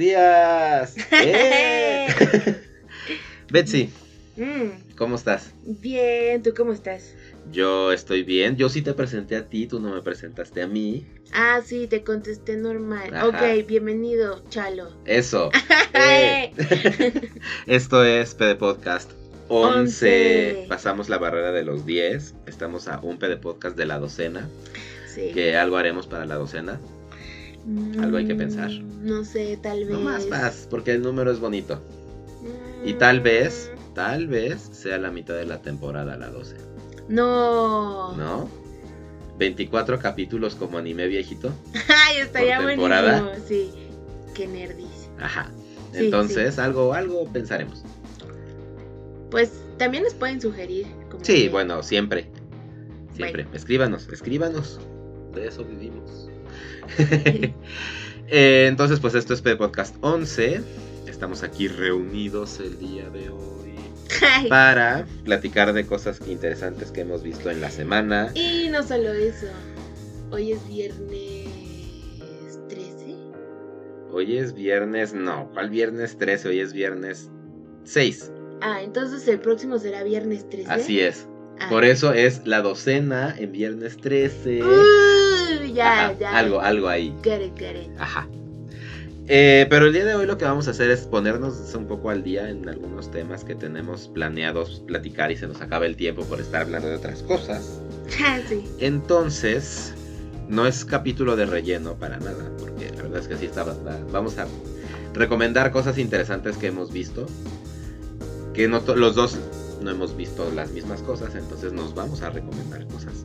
días. ¡Eh! Betsy, Mm, ¿cómo estás? bien, ¿tú cómo estás? Yo estoy bien. Yo sí te presenté a ti, tú no me presentaste a mí. Ah, sí, te contesté normal. Ajá. Ok, bienvenido, Chalo. Eso. Eh, Esto es PD Podcast 11. Once. Pasamos la barrera de los 10. Estamos a un PD Podcast de la docena. sí. Que algo haremos para la docena. Algo hay que pensar. Mm, No sé, tal vez. No más más, porque el número es bonito. Mm, Y tal vez, tal vez sea la mitad de la temporada la 12. No. ¿No? 24 capítulos como anime viejito. Ay, estaría ¿Por buenísimo. Sí. Qué nerdis. Ajá. Sí, Entonces, algo, algo pensaremos. Pues también nos pueden sugerir. como Sí, que- bueno, siempre. Siempre. Bueno. Escríbanos, escríbanos. De eso vivimos. Eh, entonces, pues esto es P Podcast 11. Estamos aquí reunidos el día de hoy Ay, para platicar de cosas interesantes que hemos visto en la semana. Y no solo eso. Hoy es viernes 13. Hoy es viernes, no, ¿cuál viernes 13? Hoy es viernes 6. Ah, entonces el próximo será viernes 13. Así es. Ah. Por eso es la docena en viernes 13. Uy, ya, Ajá, ya. Algo, algo ahí. Get it, get it. Ajá. Eh, pero el día de hoy lo que vamos a hacer es ponernos un poco al día en algunos temas que tenemos planeados platicar y se nos acaba el tiempo por estar hablando de otras cosas. Ah, sí. Entonces, no es capítulo de relleno para nada, porque la verdad es que sí está, va- vamos a recomendar cosas interesantes que hemos visto, que no los dos no hemos visto las mismas cosas, entonces nos vamos a recomendar cosas.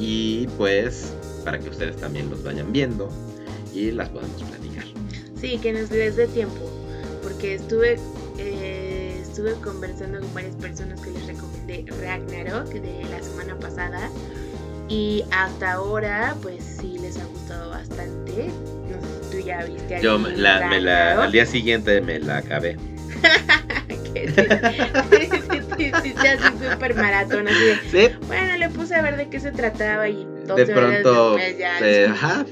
Y pues, para que ustedes también los vayan viendo y las podamos platicar. Sí, que nos les dé tiempo. Porque estuve eh, estuve conversando con varias personas que les recomendé Ragnarok de la semana pasada. Y hasta ahora, pues sí les ha gustado bastante. No sé si tú ya viste Yo aquí me la, me la- Ragnarok. al día siguiente me la acabé. Sí, así súper maratón, así de, Sí, Bueno, le puse a ver de qué se trataba y de horas pronto, después ya eh, ajá,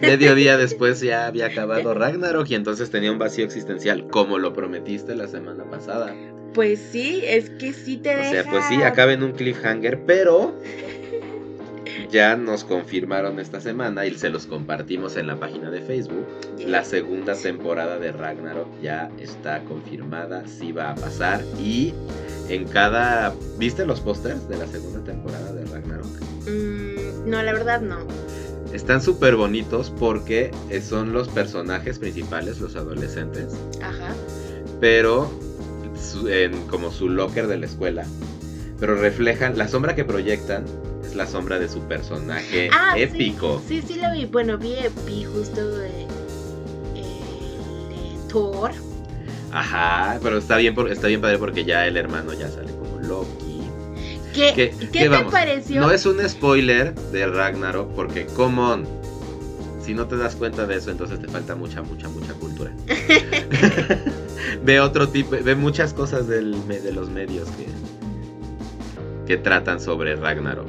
medio día después ya había acabado Ragnarok y entonces tenía un vacío existencial, como lo prometiste la semana pasada. Pues sí, es que sí te O deja. sea, pues sí, acaba en un cliffhanger, pero ya nos confirmaron esta semana y se los compartimos en la página de Facebook. La segunda temporada de Ragnarok ya está confirmada, sí va a pasar y en cada... ¿Viste los pósters de la segunda temporada de Ragnarok? Mm, no, la verdad no. Están súper bonitos porque eh, son los personajes principales, los adolescentes, Ajá. pero en como su locker de la escuela. Pero reflejan, la sombra que proyectan la sombra de su personaje Ah, épico. Sí, sí lo vi. Bueno, vi, vi justo eh, el de Thor. Ajá, pero está bien, por- está bien padre porque ya el hermano ya sale como Loki. ¿Qué, ¿Qué- ¿qué qué te vamos? pareció? No es un spoiler de Ragnarok porque, come on, si no te das cuenta de eso, entonces te falta mucha, mucha, mucha cultura. ve otro tipo, ve muchas cosas del, de los medios que, que tratan sobre Ragnarok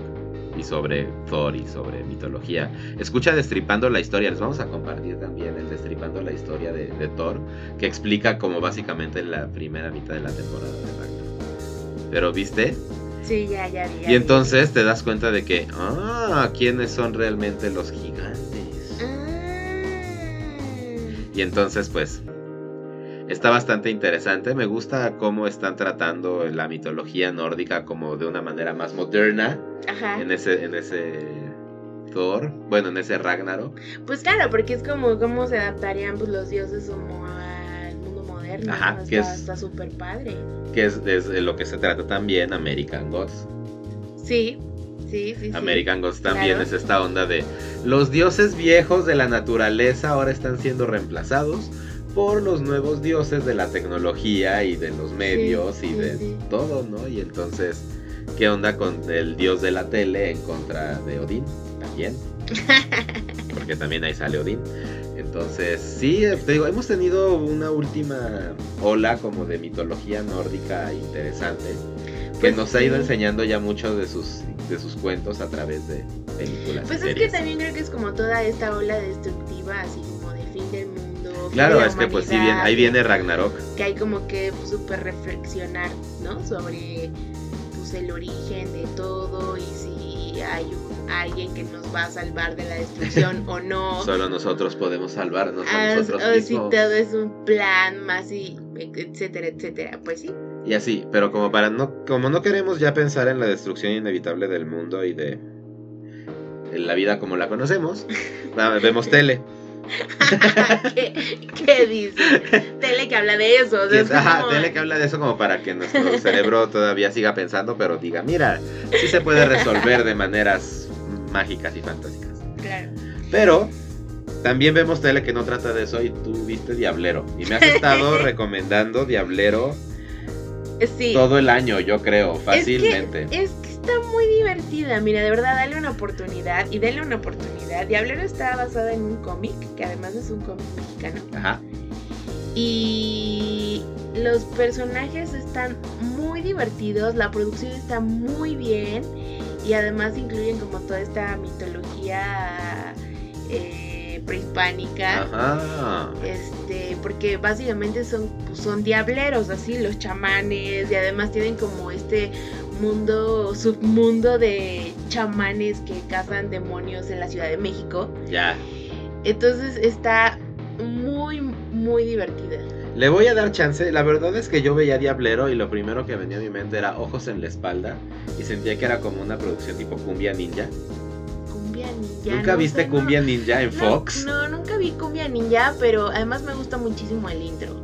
y sobre Thor y sobre mitología. Escucha Destripando la historia, les vamos a compartir también el Destripando la historia de, de Thor, que explica como básicamente la primera mitad de la temporada de Ragnarok. Pero, ¿viste? Sí, ya, ya ya Y entonces te das cuenta de que, ah, ¿quiénes son realmente los gigantes? Ah. Y entonces, pues, está bastante interesante. Me gusta cómo están tratando la mitología nórdica como de una manera más moderna Ajá. en ese, en ese Thor, bueno, en ese Ragnarok. Pues claro, porque es como cómo se adaptarían pues, los dioses como al mundo moderno. Ajá, ¿no? que Está es- está súper padre. Que es, es lo que se trata también American Gods. Sí, sí, sí. sí. American Gods también claro. es esta onda de los dioses viejos de la naturaleza ahora están siendo reemplazados por los nuevos dioses de la tecnología y de los medios y sí, de sí. todo, ¿no? Y entonces, ¿qué onda con el dios de la tele en contra de Odín? También. Porque también ahí sale Odín. Entonces, sí, eh, te digo, hemos tenido una última ola como de mitología nórdica interesante que Pues nos ha ido enseñando ya mucho de sus, de sus cuentos a través de películas. Pues es que también creo que es como toda esta ola destructiva, así Claro, es que pues sí, bien, ahí viene Ragnarok. Que hay como que súper reflexionar, ¿no? Sobre pues el origen de todo y si hay un, alguien que nos va a salvar de la destrucción o no. Solo nosotros podemos salvarnos a Ah, nosotros o si todo es un plan más y etcétera, etcétera. Pues sí. Y así, pero como para no, como no queremos ya pensar en la destrucción inevitable del mundo y de, la vida como la conocemos, va- vemos tele. ¿Qué, qué dice? Tele que habla de eso. o sea, es Ajá, como- tele que habla de eso como para que nuestro cerebro todavía siga pensando, pero diga, mira, sí se puede resolver de maneras mágicas y fantásticas. Claro. Pero también vemos tele que no trata de eso y tú viste Diablero. Y me has estado recomendando Diablero Sí. todo el año, yo creo, fácilmente. Es que, es que está muy divertida. Mira, de verdad, dale una oportunidad. Y dale una oportunidad. Diablero está basada en un cómic, que además es un cómic mexicano. Ajá. Y los personajes están muy divertidos, la producción está muy bien y además incluyen como toda esta mitología eh, prehispánica. Ajá. Este, porque básicamente son, pues, son diableros, así, los chamanes, y además tienen como este mundo, submundo de chamanes que cazan demonios en la Ciudad de México. Ya. Entonces está muy, muy divertida. Le voy a dar chance. La verdad es que yo veía Diablero y lo primero que venía a mi mente era ojos en la espalda. Y sentía que era como una producción tipo Cumbia Ninja. Cumbia Ninja. ¿Nunca no viste sé, Cumbia no. Ninja en No, Fox? No, nunca vi Cumbia Ninja, pero además me gusta muchísimo el intro.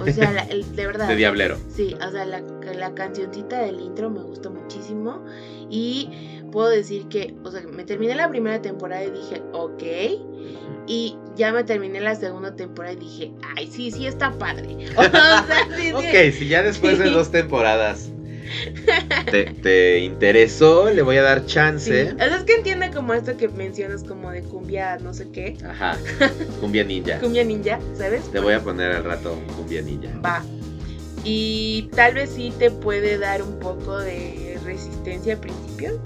O sea, la- el- de verdad. De Diablero. Sí, o sea, la, la cancioncita del intro me gustó muchísimo. Y puedo decir que, o sea, me terminé la primera temporada y dije, ok. Y ya me terminé la segunda temporada y dije, ay, sí, sí está padre. O sea, sí, sí. Ok, si ya después de dos temporadas te, te interesó, le voy a dar Sí. chance. O sea, es que entiende como esto que mencionas como de cumbia no sé qué. Ajá. Cumbia Ninja. Cumbia ninja, ¿sabes? Te voy a poner al rato Cumbia Ninja. Va. Y tal vez sí te puede dar un poco de resistencia al principio.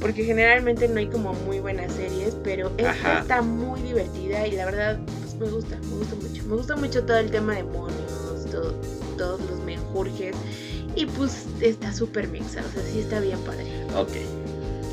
Porque generalmente no hay como muy buenas series, pero esta Ajá. está muy divertida y la verdad pues me gusta, me gusta mucho. Me gusta mucho todo el tema de demonios, todo, todos los menjurjes. Y pues está súper mixa, o sea, sí está bien padre. Ok.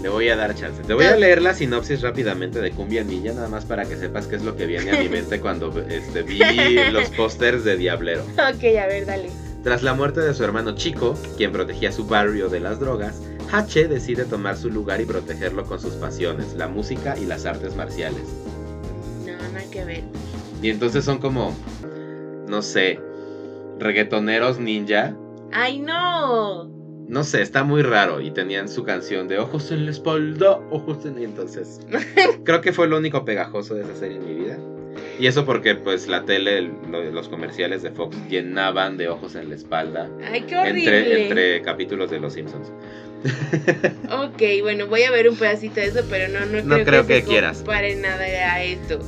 Le voy a dar chance. Te voy a leer la sinopsis rápidamente de Cumbia Ninja, nada más para que sepas qué es lo que viene a mi mente cuando este, vi los pósters de Diablero. Ok, a ver, dale. Tras la muerte de su hermano Chico, quien protegía su barrio de las drogas, Hache decide tomar su lugar y protegerlo con sus pasiones, la música y las artes marciales. No, nada que ver. Y entonces son como, no sé, reggaetoneros ninja. ¡Ay, no! No sé, está muy raro. Y tenían su canción de ojos en la espalda, ojos en... y entonces, creo que fue lo único pegajoso de esa serie en mi vida. Y eso porque pues la tele, el- lo- los comerciales de Fox llenaban de ojos en la espalda. ¡Ay, qué horrible! Entre, entre capítulos de Los Simpsons. Ok, bueno, voy a ver un pedacito de eso, pero no, no, No creo, creo que, que se quieras. compare nada a esto.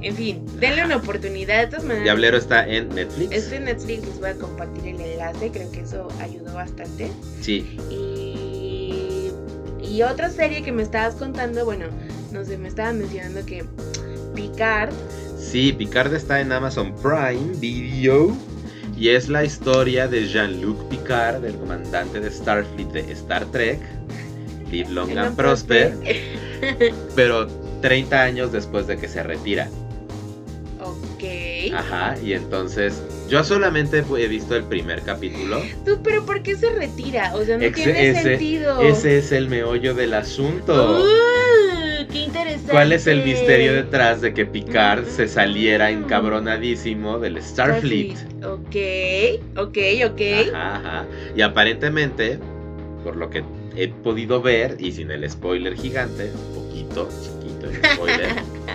En fin, denle una oportunidad. De todas maneras, Diablero está en Netflix. Estoy en Netflix, les voy a compartir el enlace. Creo que eso ayudó bastante. Sí, Y, y otra serie que me estabas contando, bueno, no sé, me estaban mencionando que Picard. sí, Picard está en Amazon Prime Video. Y es la historia de Jean-Luc Picard, el comandante de Starfleet de Star Trek. Live Long and Prosper. Pero 30 años después de que se retira. Ajá, y entonces yo solamente he visto el primer capítulo. Tú, pero ¿por qué se retira? O sea, no tiene ese- sentido. Ese es el meollo del asunto. Uh, qué interesante. ¿Cuál es el misterio detrás de que Picard se saliera encabronadísimo del Starfleet? Ok, ok, ok. Ajá, ajá. Y aparentemente, por lo que he podido ver, y sin el spoiler gigante, un poquito, spoiler,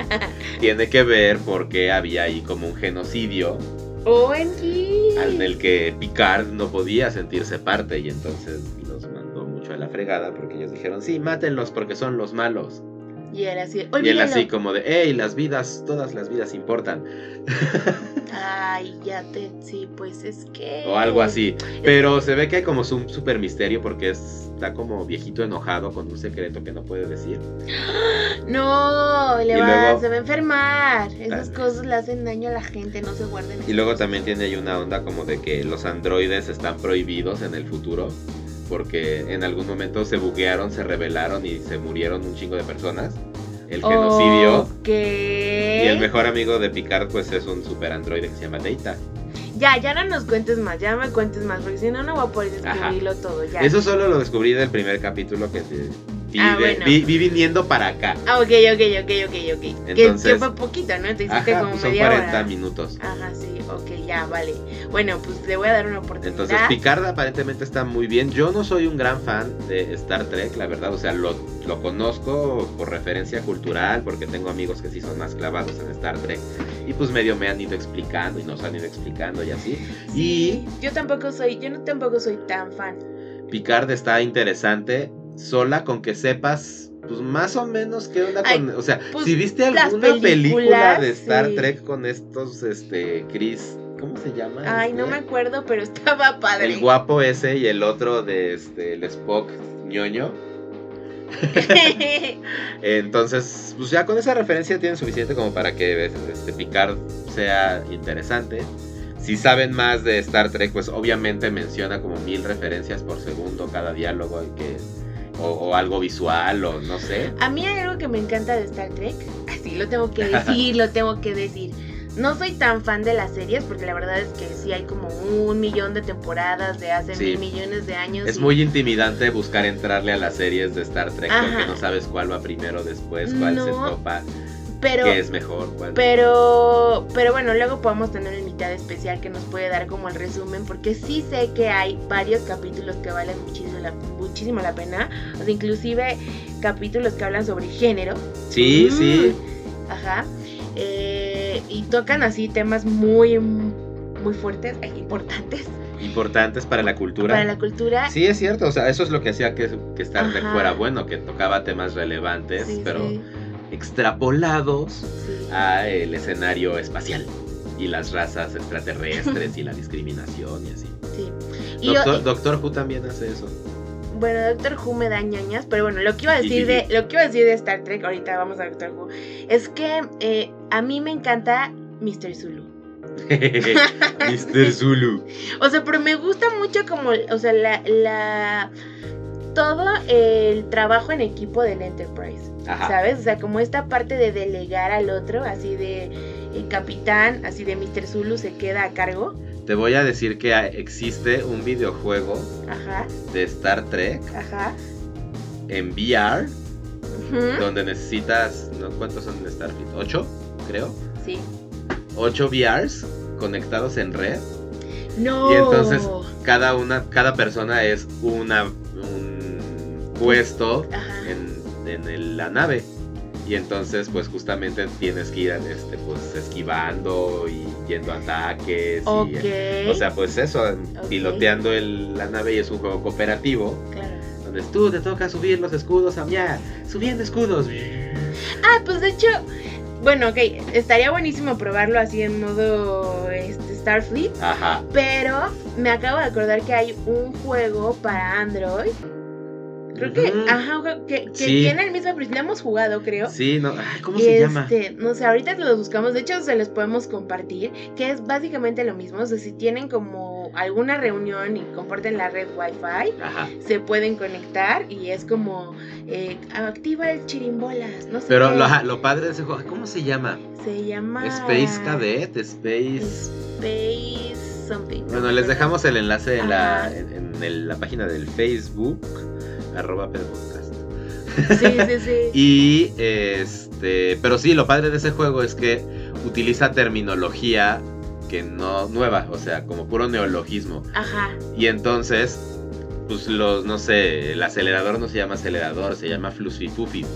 tiene que ver porque había ahí como un genocidio OMG. al del que Picard no podía sentirse parte y entonces los mandó mucho a la fregada porque ellos dijeron, sí, mátenlos porque son los malos. Y él así, Y él olvídalo. así como de, hey, las vidas, todas las vidas importan. Ay, ya te, sí, pues es que... O algo así. Pero se ve que hay como un super misterio porque es- está como viejito enojado con un secreto que no puede decir. No, le va, luego- se va a enfermar. Esas vez. cosas le hacen daño a la gente, no se guarden. Y luego también tiene ahí una onda como de que los androides están prohibidos en el futuro. Porque en algún momento se buguearon, se rebelaron y se murieron un chingo de personas. El genocidio. Ok. Y el mejor amigo de Picard pues es un super androide que se llama Data. Ya, ya no nos cuentes más, ya no me cuentes más, porque si no, no voy a poder Ajá. descubrirlo todo. Ya. Eso solo lo descubrí del primer capítulo que te- vi, Ah, de- bueno. vi- vi viniendo para acá. Ah, ok, ok, ok, ok, ok. Que- que, Entonces- fue poquito, ¿no? Te hiciste Ajá, como pues son media 40 hora. minutos. Ajá, sí, ok, ya, vale. Bueno, pues le voy a dar una oportunidad. Entonces Picard aparentemente está muy bien. Yo no soy un gran fan de Star Trek, la verdad. O sea, lo, lo conozco por referencia cultural, porque tengo amigos que sí son más clavados en Star Trek. Y pues medio me han ido explicando y nos han ido explicando y así. Sí, yo tampoco soy, yo no tampoco soy tan fan. Y Picard está interesante, sola con que sepas... Pues más o menos qué onda Ay, con... O sea, pues, si viste alguna película de Star sí. Trek con estos, este, Chris... ¿Cómo se llama? Ay, no este? me acuerdo, pero estaba padre. El guapo ese y el otro de este, el Spock ñoño. Entonces, pues ya con esa referencia tienen suficiente como para que este, Picard sea interesante. Si saben más de Star Trek, pues obviamente menciona como mil referencias por segundo cada diálogo y que, o, o algo visual o no sé. A mí hay algo que me encanta de Star Trek. Así lo tengo que decir, lo tengo que decir. No soy tan fan de las series porque la verdad es que sí hay como un millón de temporadas de hace Sí. mil millones de años. Es y- muy intimidante buscar entrarle a las series de Star Trek Ajá. porque no sabes cuál va primero, después, cuál se topa, pero, qué es mejor, cuál pero, pero bueno, luego podemos tener una mitad especial que nos puede dar como el resumen porque sí sé que hay varios capítulos que valen muchísimo la, muchísimo la pena. O sea, inclusive capítulos que hablan sobre género. Sí, Mm, sí. Ajá. Eh, y tocan así temas muy, muy fuertes e importantes Importantes para la cultura. para la cultura. Sí, es cierto, o sea, eso es lo que hacía que, que Star Trek Ajá. fuera bueno, que tocaba temas relevantes, Sí, pero sí, extrapolados a el escenario espacial y las razas extraterrestres y la discriminación y así. sí. Y Doctor, yo- Doctor Who también hace eso. bueno, Doctor Who me da ñañas, pero bueno, lo que iba a decir de lo que iba a decir de Star Trek, ahorita vamos a Doctor Who, es que eh, a mí me encanta Mr. Zulu. Mr. Zulu. O sea, pero me gusta mucho como, o sea, la, la todo el trabajo en equipo del Enterprise. Ajá. ¿Sabes? O sea, como esta parte de delegar al otro, así de el capitán, así de Mr. Zulu se queda a cargo. Te voy a decir que existe un videojuego Ajá, de Star Trek ajá. en VR donde necesitas, ¿no? ¿cuántos son en Starfleet? ¿Ocho? Creo. Sí. Ocho VRs conectados en red No. Y entonces- cada una cada persona es una un puesto en, en el- la nave y entonces pues justamente tienes que ir este pues esquivando y yendo a ataques Ok. y o sea pues eso piloteando el- la nave y es un juego cooperativo Claro. donde tú te toca subir los escudos a miar subiendo escudos Ah, pues de hecho, bueno, ok, estaría buenísimo probarlo así en modo este, Starfleet, ajá pero me acabo de acordar que hay un juego para Android. Creo que, ajá, que, que Sí. tiene el mismo perfil, hemos jugado, creo. sí no ay, cómo se llama Este, no sé, ahorita los buscamos, de hecho se los podemos compartir, que es básicamente lo mismo, o sea, si tienen como alguna reunión y comparten la red Wi-Fi, ajá se pueden conectar y es como eh, activa el chirimbolas, no sé. pero lo, lo padre de ese juego cómo se llama se llama Space Cadet Space Space something. no Bueno, les dejamos el enlace en la, en, en el- la página del Facebook, arroba. Sí, sí, sí. Y este, pero sí, lo padre de ese juego es que utiliza terminología que no nueva, o sea, como puro neologismo. Ajá. Y entonces, pues los, no sé, el acelerador no se llama acelerador, se llama flusfifufi.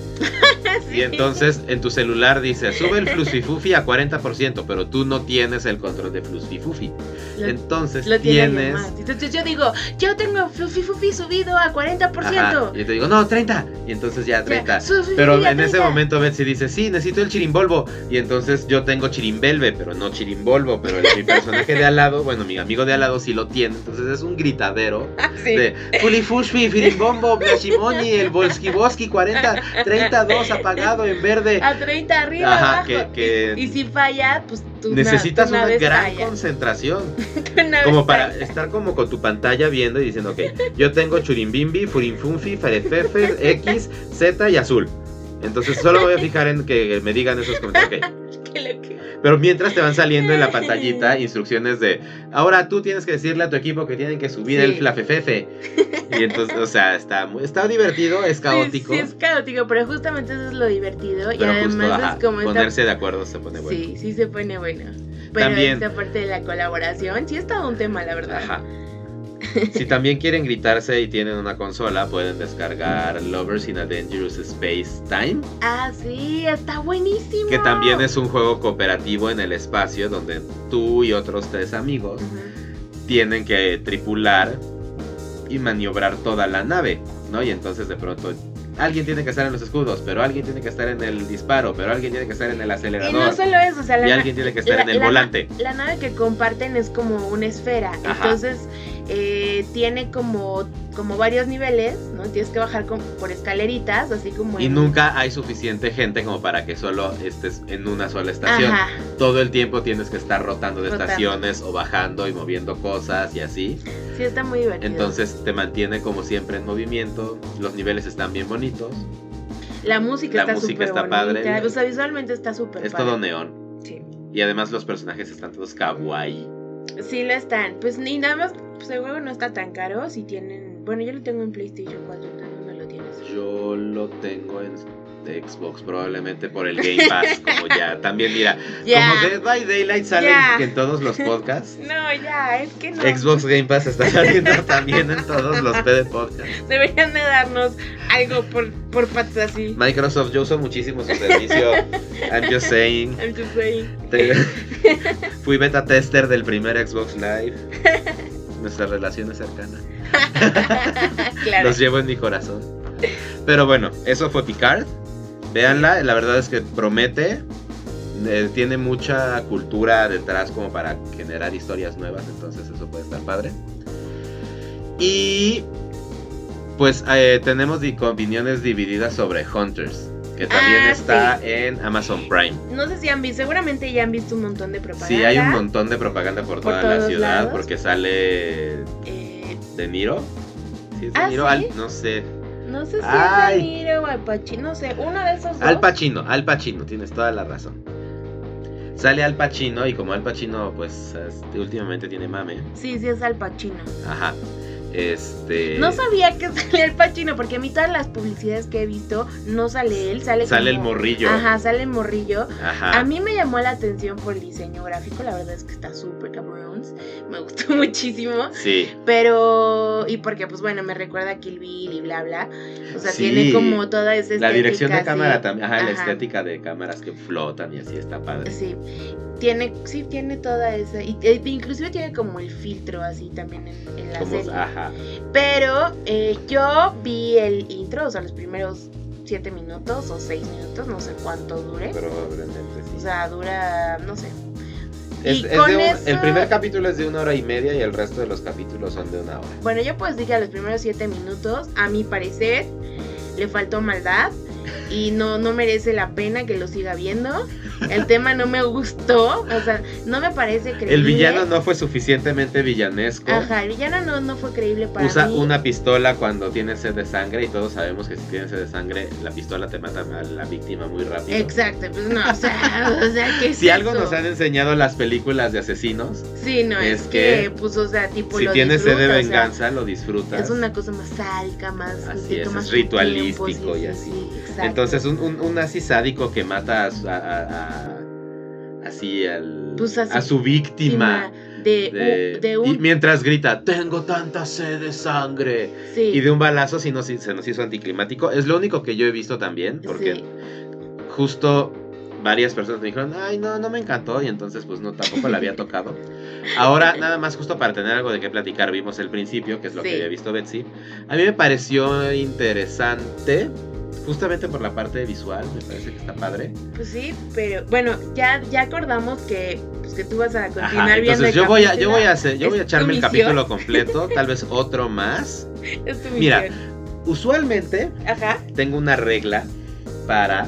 Sí. Y entonces en tu celular dice, sube el flusfifufi a 40%, pero tú no tienes el control de flusfifufi. Lo- Entonces Lo tienes... Entonces yo digo, yo tengo Fluffy Fuffy subido a 40%. Ajá, y yo te digo, no, 30. Y entonces ya 30. Ya, Fluffy Pero en ese 30. momento Betsy dice, sí, necesito el chirimbolvo. Y entonces yo tengo chirimbelve, pero no chirimbolvo. Pero el- mi personaje de al lado, bueno, mi amigo de al lado sí lo tiene. Entonces es un gritadero Sí. de Fulifushmi, Firimbombo, Blashimoni, el Volskivoski 40, 32 apagado en verde. A 30 arriba, Ajá, abajo. que- que- Y, y si falla, pues tú Necesitas una gran falla. concentración. Como para falla. estar como con tu pantalla viendo y diciendo, ok, yo tengo Churimbimbi, Furinfunfi, Farefefe, X, Z y azul. Entonces solo voy a fijar en que me digan esos comentarios. ok. Que lo que- Pero mientras te van saliendo en la pantallita instrucciones de, ahora tú tienes que decirle a tu equipo que tienen que subir Sí. el flafefefe. Y entonces, o sea, está, muy- está divertido, es caótico. Sí, sí, es caótico, pero justamente eso es lo divertido. y además justo, es como esta ponerse de acuerdo se pone bueno. Sí, sí se pone bueno. Pero También- esta parte de la colaboración sí es todo un tema, la verdad. Ajá. Si también quieren gritarse y tienen una consola, pueden descargar Lovers in a Dangerous Space Time. Ah, sí, está buenísimo. Que también es un juego cooperativo en el espacio donde tú y otros tres amigos tienen que tripular y maniobrar toda la nave, ¿no? Y entonces de pronto alguien tiene que estar en los escudos, pero alguien tiene que estar en el disparo, pero alguien tiene que estar en el Y acelerador. no solo eso, o sea, la, Y alguien tiene que estar la- en el la- volante. la nave que comparten es como una esfera. Ajá. Entonces, eh, tiene como, como varios niveles, ¿no? Tienes que bajar con- por escaleritas, así como. Y en- nunca hay suficiente gente como para que solo estés en una sola estación. Ajá. Todo el tiempo tienes que estar rotando de Rotando. estaciones o bajando y moviendo cosas y así. Sí, está muy divertido. Entonces te mantiene como siempre en movimiento. Los niveles están bien bonitos. la música la está música está bonita. padre. O sea, visualmente está súper Es padre. todo neón. Sí. Y además los personajes están todos kawaii. Sí lo están. Pues ni nada más, pues el juego no está tan caro. Si tienen. Bueno, yo lo tengo en PlayStation 4, ¿tú ¿dónde lo tienes? Yo lo tengo en de Xbox, probablemente por el Game Pass, como ya. También mira, como Dead by Daylight sale Ya. en todos los podcasts. No, ya, es que no. Xbox Game Pass está saliendo también en todos los PD Podcasts. Deberían de darnos algo por, por patas así. Microsoft, yo uso muchísimo su servicio. I'm just saying. I'm just saying. Te- Fui beta tester del primer Xbox Live. Nuestra relación es cercana. claro. Los llevo en mi corazón. Pero bueno, eso fue Picard. Véanla, la verdad es que promete. eh, tiene mucha cultura detrás como para generar historias nuevas, entonces eso puede estar padre. Y pues eh, tenemos opiniones divididas sobre Hunters, que también Ah, está en Amazon Prime. No sé si han visto, seguramente ya han visto un montón de propaganda. Sí, hay un montón de propaganda por, Por toda la ciudad, lados. porque sale Eh, De Niro. ¿Sí es De ¿Ah, Niro? sí? Al- no sé. no sé si Ay. es De Niro o Al Pacino, no sé, uno de esos dos. Al Pacino, Al Pacino, tienes toda la razón. Sale Al Pacino y como Al Pacino pues este, últimamente tiene mame. Sí, sí es Al Pacino. Ajá. Este No sabía que salía Al Pacino, porque a mí todas las publicidades que he visto no sale él, sale sale el morrillo. Ajá, sale el morrillo. Ajá. A mí me llamó la atención por el diseño gráfico, la verdad es que está súper cabrón. Me gustó muchísimo. Sí. Pero, y porque, pues bueno, me recuerda a Kill Bill y bla, bla. O sea, Sí. tiene como toda esa estética. La dirección de cámara también, ajá, la estética de cámaras que flotan y así está padre. Sí, tiene, sí, tiene toda esa. Y, e- inclusive tiene como el filtro así también en, en la Como- serie. ajá. Pero eh, yo vi el intro, o sea, los primeros siete minutos o seis minutos, no sé cuánto dure. Probablemente sí. O sea, dura, no sé. Es- y es con de un- eso- El primer capítulo es de una hora y media y el resto de los capítulos son de una hora. Bueno, yo decir que a los primeros siete minutos, a mi parecer, le faltó maldad y no, no merece la pena que lo siga viendo. El tema no me gustó, o sea, no me parece creíble. El villano no fue suficientemente villanesco. Ajá, el villano no, no fue creíble para Usa mí. una pistola cuando tiene sed de sangre y todos sabemos que si tienes sed de sangre la pistola te mata a la víctima muy rápido. Exacto, pues no, o sea, o sea, ¿qué es Si algo eso? nos han enseñado las películas de asesinos, Sí, no, es, es que, que pues, o sea, tipo si lo tienes sed de disfruta, o sea, venganza lo disfrutas. es una cosa más sádica, más... Así es, tomas es tu ritualístico tiempo, sí, y sí, así. sí, exacto. Entonces un, un, un así sádico que mata a, su- a- a- así al Pues, así, a su víctima. de de, de- u- de y un... mientras grita, tengo tanta sed de sangre. sí, Y de un balazo sí nos, se nos hizo anticlimático. Es lo único que yo he visto también, porque sí. justo varias personas me dijeron, ay, no, no me encantó, y entonces pues no, tampoco la había tocado. Ahora, nada más justo para tener algo de qué platicar, vimos el principio, que es lo Sí. que había visto Betsy. A mí me pareció interesante, justamente por la parte visual, me parece que está padre. Pues sí, pero bueno, ya, ya acordamos que, pues, que tú vas a continuar Ajá, viendo entonces el yo voy a, yo voy a hacer, yo voy a echarme el capítulo completo, tal vez otro más. Es tu Mira. Usualmente Ajá, tengo una regla para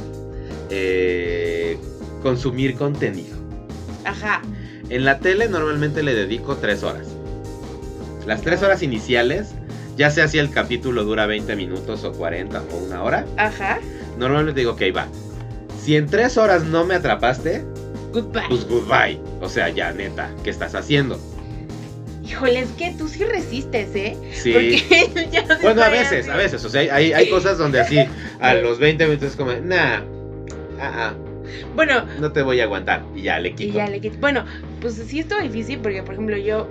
eh, consumir contenido. ajá. En la tele normalmente le dedico 3 horas. Las 3 horas iniciales, ya sea si el capítulo dura 20 minutos o 40 o una hora, Ajá. normalmente digo, ok, va. Si en 3 horas no me atrapaste, Goodbye. pues goodbye. O sea, ya neta, ¿qué estás haciendo? Híjole, es que tú sí resistes, ¿eh? Sí. Porque Bueno, a veces, así. a veces. O sea, hay- hay, cosas donde así, a los 20 minutos es como, nah, ah, ah, Bueno, no te voy a aguantar. Y ya le y quito. ya le quito. Bueno, pues sí estuvo difícil porque, por ejemplo, yo.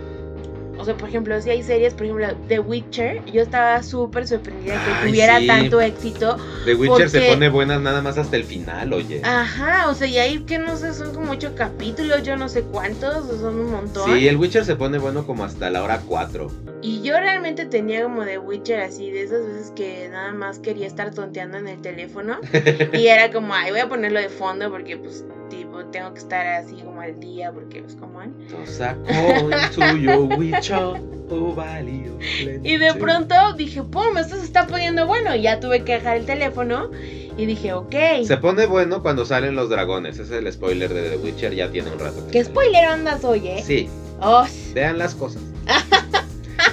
O sea, por ejemplo, si hay series, por ejemplo, The Witcher, yo estaba súper sorprendida de que Ay, tuviera sí. tanto éxito. The Witcher se pone buenas nada más hasta el final, oye. Ajá, o sea, y ahí que no sé, son como ocho capítulos, yo no sé cuántos, o son un montón. Sí, el Witcher se pone bueno como hasta la hora 4. Y yo realmente tenía como de Witcher así, de esas veces que nada más quería estar tonteando en el teléfono. y era como, ay, voy a ponerlo de fondo porque pues tengo que estar así como al día porque Witcher, oh valió Y de pronto dije, pum, esto se está poniendo bueno. Y ya tuve que dejar el teléfono y dije, ok. Se pone bueno cuando salen los dragones. Ese es el spoiler de The Witcher, ya tiene un rato. que ¿Qué sale. spoiler andas hoy, eh? Sí, Oh, vean las cosas.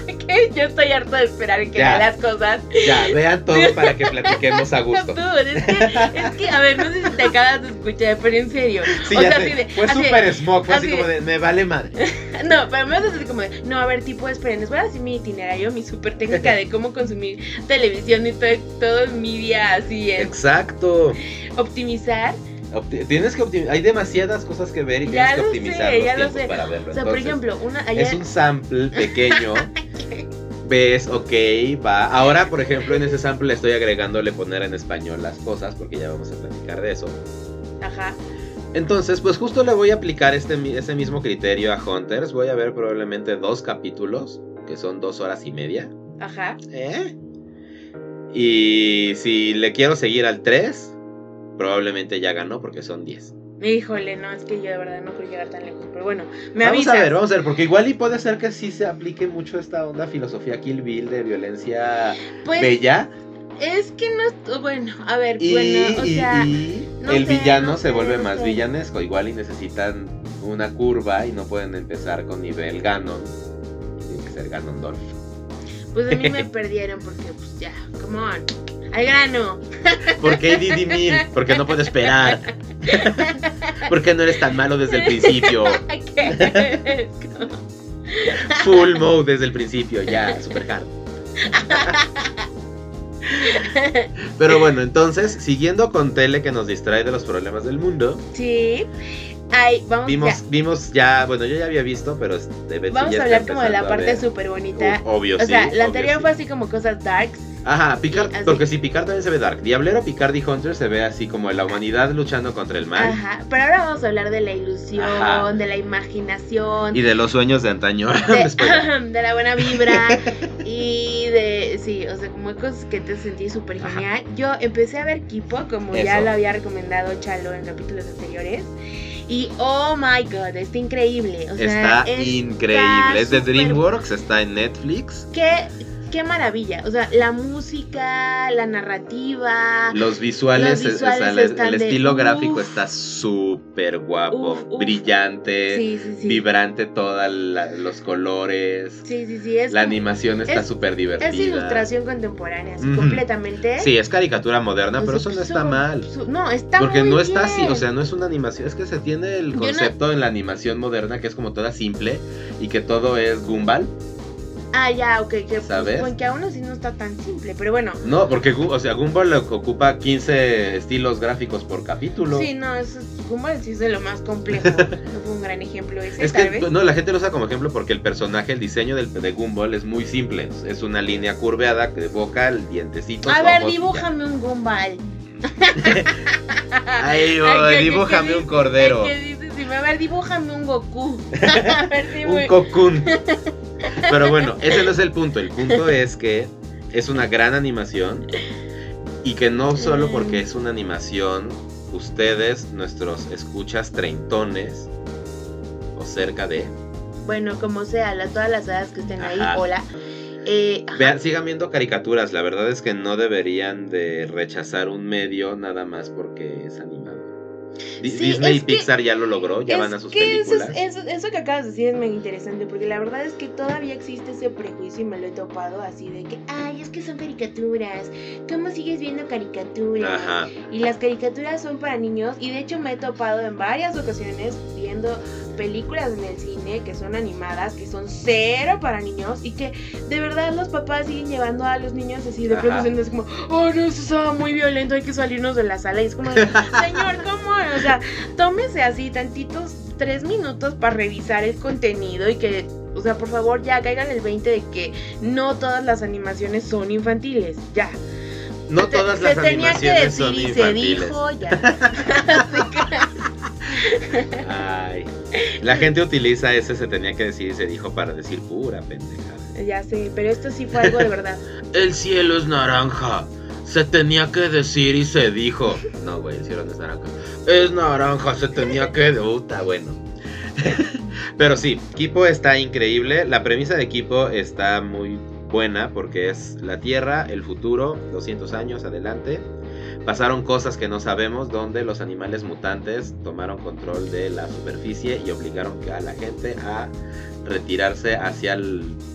que yo estoy harto de esperar que Ya. vean las cosas. Ya, vean todo para que platiquemos a gusto. Es que, es que, a ver, no sé si te acabas de escuchar, pero en serio. Sí, o ya sea, sé. así de. Fue súper smog, fue así, así como de, me vale madre. No, pero me vas a decir como de, no, a ver, tipo, esperen, les voy a decir mi itinerario, mi super técnica de cómo consumir televisión y todo, todo en media así en Exacto. optimizar. Tienes que optimizar. Hay demasiadas cosas que ver y Ya tienes que optimizar sé, los ya lo sé. para verlo. O sea, por ejemplo, una ayer Es un sample pequeño. Ves, ok, va. Ahora, por ejemplo, en ese sample estoy agregándole poner en español las cosas porque ya vamos a platicar de eso. Ajá. Entonces, pues justo le voy a aplicar este, ese mismo criterio a Hunters. Voy a ver probablemente dos capítulos, que son dos horas y media. Ajá. ¿Eh? Y si le quiero seguir al 3, probablemente ya ganó porque son 10. Híjole, no, es que yo de verdad no quiero llegar tan lejos. Pero bueno, me vamos avisas. a ver, vamos a ver, porque igual y puede ser que sí se aplique mucho esta onda filosofía Kill Bill de violencia Pues bella. es que no es. Bueno, a ver, Y, bueno, o y- sea. y no el sé, villano no se sé, vuelve no más sé. villanesco. Igual y necesitan una curva y no pueden empezar con nivel Ganon. Tiene que ser Ganondorf. Pues a mí me perdieron porque, pues ya, come on. Al grano. ¿Por qué Didi? Porque no puedo esperar. ¿Por qué no eres tan malo desde el principio? ¿Qué? Full mode desde el principio, ya, super hard. Pero bueno, entonces, siguiendo con Tele que nos distrae de los problemas del mundo, sí. Ay, vamos, vimos, ya. vimos ya, bueno, yo ya había visto, pero este, Betsy Vamos ya a hablar como de la parte súper bonita. Uh, obvio, o sí. sea, la obvio, anterior sí. fue así como cosas darks. Ajá, Picard, Sí, porque si Picard también se ve dark. Diablero, Picard y Hunter se ve así como la humanidad luchando contra el mal. Ajá. Pero ahora vamos a hablar de la ilusión, Ajá. de la imaginación, Y de los sueños de antaño. de, Después. de la buena vibra y de, sí, o sea, como cosas que te sentí súper Ajá. genial. Yo empecé a ver Kipo, como ya lo había recomendado Chalo en capítulos anteriores. Y oh my god, está increíble. O sea, está es- increíble. Es de DreamWorks, está en Netflix. Qué, qué maravilla. O sea, la música, la narrativa. Los visuales, Los o sea, el- están el, de estilo uf. gráfico está súper guapo, Uf, uf. brillante, Sí, sí, sí. vibrante todos los colores. Sí, sí, sí. Es, la como- animación está es- súper divertida. es ilustración contemporánea, completamente. Sí, es caricatura moderna, pero eso no está mal. su- no, está Porque muy no está así, o sea, no es una animación, es que se tiene el no- concepto en la animación moderna que es como toda simple y que todo es Gumball. Ah, ya, ok, que, pues, ¿Sabes? pues, que aún así no está tan simple, pero bueno. No, porque o sea, Gumball ocupa 15 estilos gráficos por capítulo. Sí, no, eso es, Gumball sí es de lo más complejo. no fue un gran ejemplo ese, Es tal que vez. no, la gente lo usa como ejemplo porque el personaje, el diseño del, de Gumball es muy simple. Es una línea curveada de boca, el dientecito. A ver, dibújame un Gumball. Que- que- dibújame que un cordero. que dice, sí, a ver, dibújame un Goku. a ver, Un dibújame. cocoon. Pero bueno, ese no es el punto. El punto es que es una gran animación. Y que no solo porque es una animación, ustedes, nuestros escuchas treintones, o cerca de, Bueno, como sea, la- todas las edades que estén ahí, Ajá. hola. Eh. Vean, sigan viendo caricaturas. La verdad es que no deberían de rechazar un medio nada más porque es animado. Sí, Disney y que- Pixar ya lo logró, ya van a sus que películas. es- eso, eso que acabas de decir es muy interesante, porque la verdad es que todavía existe ese prejuicio y me lo he topado así de que, ay, es que son caricaturas, ¿cómo sigues viendo caricaturas? Ajá. Y las caricaturas son para niños y de hecho me he topado en varias ocasiones viendo películas en el cine que son animadas, que son cero para niños y que de verdad los papás siguen llevando a los niños así de pronto así como, oh no, eso estaba muy violento, hay que salirnos de la sala y es como, de, señor, ¿cómo? O sea, tómese así tantitos tres minutos para revisar el contenido y que... O sea, por favor, ya caigan el 20 de que no todas las animaciones son infantiles. Ya. No Se todas se las tenía que animaciones decir son y se dijo ya. Ay. La gente utiliza ese se tenía que decir y se dijo para decir pura pendejada. ya sé, pero esto sí fue algo de verdad. El cielo es naranja. Se tenía que decir y se dijo. No, güey, el cielo no es naranja. Es naranja, se tenía que. Puta, bueno. Pero sí, Kipo está increíble. La premisa de Kipo está muy buena porque es la Tierra, el futuro, 200 años adelante. Pasaron cosas que no sabemos donde los animales mutantes tomaron control de la superficie y obligaron a la gente a retirarse hacia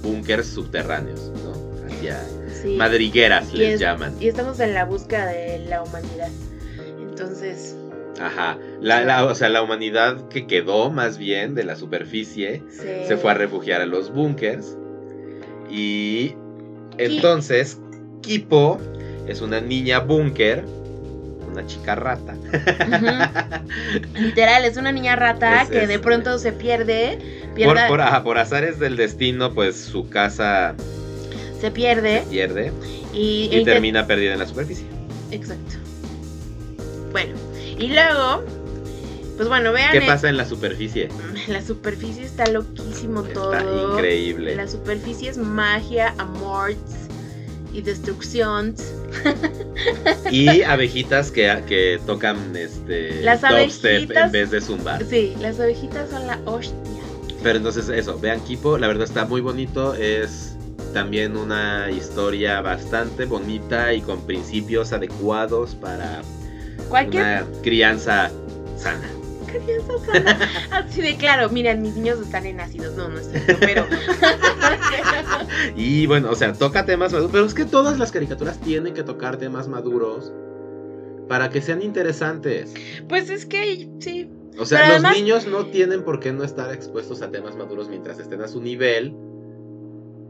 búnkers subterráneos, ¿no? Hacia Sí. madrigueras Y les es- llaman. Y estamos en la búsqueda de la humanidad. Entonces, Ajá. La, la- o sea, la humanidad que quedó más bien de la superficie se, se fue a refugiar a los búnkers. Y entonces, Kipo es una niña búnker, una chica rata. Literal, es una niña rata Es- que es- de pronto se pierde. Por, Pierda, por, ajá, por azares del destino, pues su casa se pierde. pierde Y, y e termina perdida en la superficie. Exacto. Bueno, y luego, pues bueno, vean. ¿Qué el- pasa en la superficie? La superficie está loquísimo todo. Está increíble. La superficie es magia, amor y destrucción. Y abejitas que, que tocan este Las abejitas- en vez de zumbar. Sí, las abejitas son la hostia. Pero entonces eso, vean Kipo, la verdad está muy bonito, es también una historia bastante bonita y con principios adecuados para Cualquier una crianza sana. Así de claro, miren, mis niños están en ácidos. No, no es cierto, pero. Y bueno, o sea, toca temas maduros, pero es que todas las caricaturas tienen que tocar temas maduros para que sean interesantes. pues es que sí. O sea, Pero los además- niños no tienen por qué no estar expuestos a temas maduros mientras estén a su nivel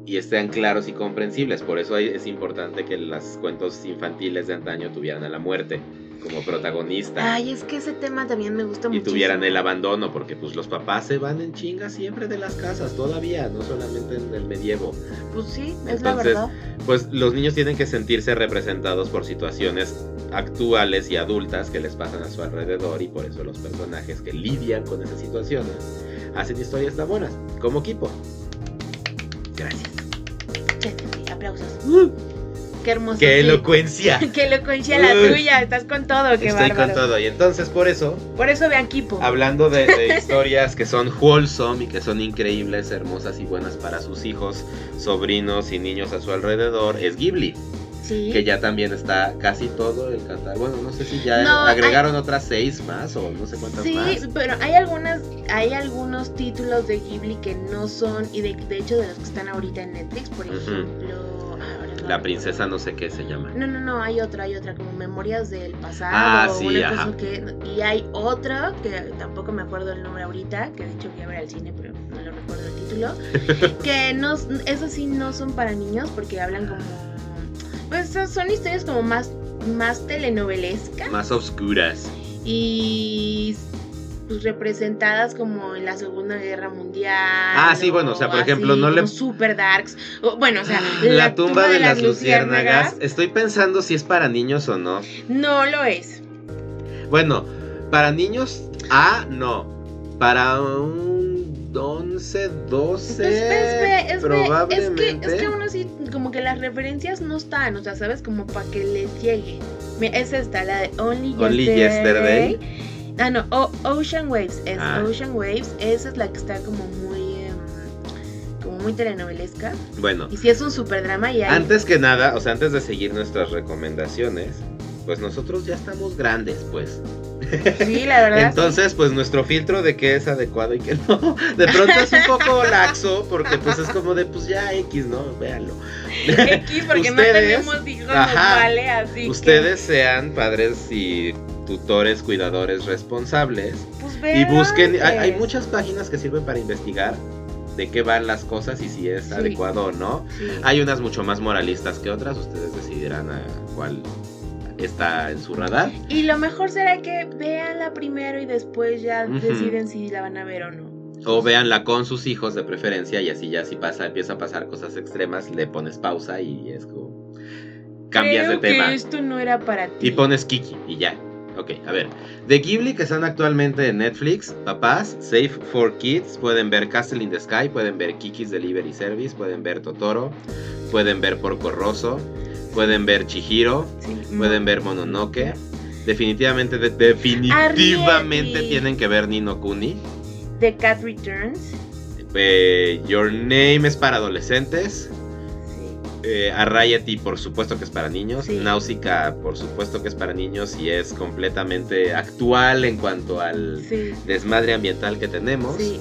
y estén claros y comprensibles. Por eso es importante que los cuentos infantiles de antaño tuvieran a la muerte como protagonista Ay, es que ese tema también me gusta y mucho. tuvieran el abandono, porque pues los papás se van en chinga siempre de las casas, todavía, no solamente en el medievo. Pues sí, es la Entonces, verdad. Pues los niños tienen que sentirse representados por situaciones actuales y adultas que les pasan a su alrededor y por eso los personajes que lidian con esas situaciones hacen historias tan buenas, como Kipo. Gracias. Aplausos. Qué hermoso. ¡Qué sí. elocuencia! Qué elocuencia la Uy. tuya. Estás con todo, qué Estoy bárbaro. con todo y entonces por eso, Por eso vean Kipo. hablando de, de historias que son wholesome y que son increíbles, hermosas y buenas para sus hijos, sobrinos y niños a su alrededor, es Ghibli. Sí. que ya también está casi todo el catálogo. Bueno, no sé si ya No, agregaron otras seis más o no sé cuántas Sí, más. pero hay algunas, hay algunos títulos de Ghibli que no son, y de, de hecho de los que están ahorita en Netflix, por ejemplo, La princesa no sé qué se llama. No, no, no, hay otra, hay otra, como Memorias del Pasado. Ah, sí, una ajá. cosa que, y hay otra, que tampoco me acuerdo el nombre ahorita, que de hecho fui a ver al cine, pero no lo recuerdo el título. que no, esos sí no son para niños porque hablan como. Pues son- son historias como más, más telenovelescas Más oscuras. y pues, representadas como en la Segunda Guerra Mundial. Ah, sí, bueno, o sea, por ejemplo, no le- Super darks. o, bueno, o sea, La, tumba, de, las luciérnagas. Estoy pensando si es para niños o no. No lo es. Bueno, para niños, ah, no. Para un 11, 12, Pues, es, ve- es, ve- probablemente. es que, es que uno sí, como que las referencias no están, o sea, ¿sabes? Como para que les llegue. Mira, es esta, la de Only Yesterday. Only Yesterday. Ah, no, O- Ocean Waves, es Ah. Ocean Waves, esa es la que está como muy, em, como muy telenovelesca. Bueno, Y si es un super drama y hay... antes que nada, o sea, antes de seguir nuestras recomendaciones, pues nosotros ya estamos grandes, pues. Sí, la verdad. Entonces, pues nuestro filtro de qué es adecuado y qué no, de pronto es un poco laxo, porque pues es como de, pues ya X, ¿no? Véanlo. X porque no Ustedes- tenemos hijos, nos Ajá. vale, así que, Ustedes sean padres y tutores, cuidadores responsables pues, y vean busquen, hay, muchas páginas que sirven para investigar de qué van las cosas y si es Sí. adecuado o no. Sí. Hay unas mucho más moralistas que otras, ustedes decidirán a cuál está en su radar. Y lo mejor será que veanla primero y después ya deciden si la van a ver o no. O véanla con sus hijos de preferencia y así ya si pasa, empieza a pasar cosas extremas, le pones pausa y es como cambias Creo de tema. Que esto no era para ti. Y pones Kiki y ya. Ok, a ver. De Ghibli que están actualmente en Netflix, papás, Safe for Kids, pueden ver Castle in the Sky, pueden ver Kiki's Delivery Service, pueden ver Totoro, pueden ver Porco Rosso, pueden ver Chihiro, Sí, pueden ver Mononoke. Definitivamente, de- definitivamente Arrietty. tienen que ver Nino Kuni. The Cat Returns. Eh, Your Name es para adolescentes. Eh, Arrietty, por supuesto que es para niños. Sí. Náusica, por supuesto que es para niños y es completamente actual en cuanto al Sí. desmadre ambiental que tenemos. Sí.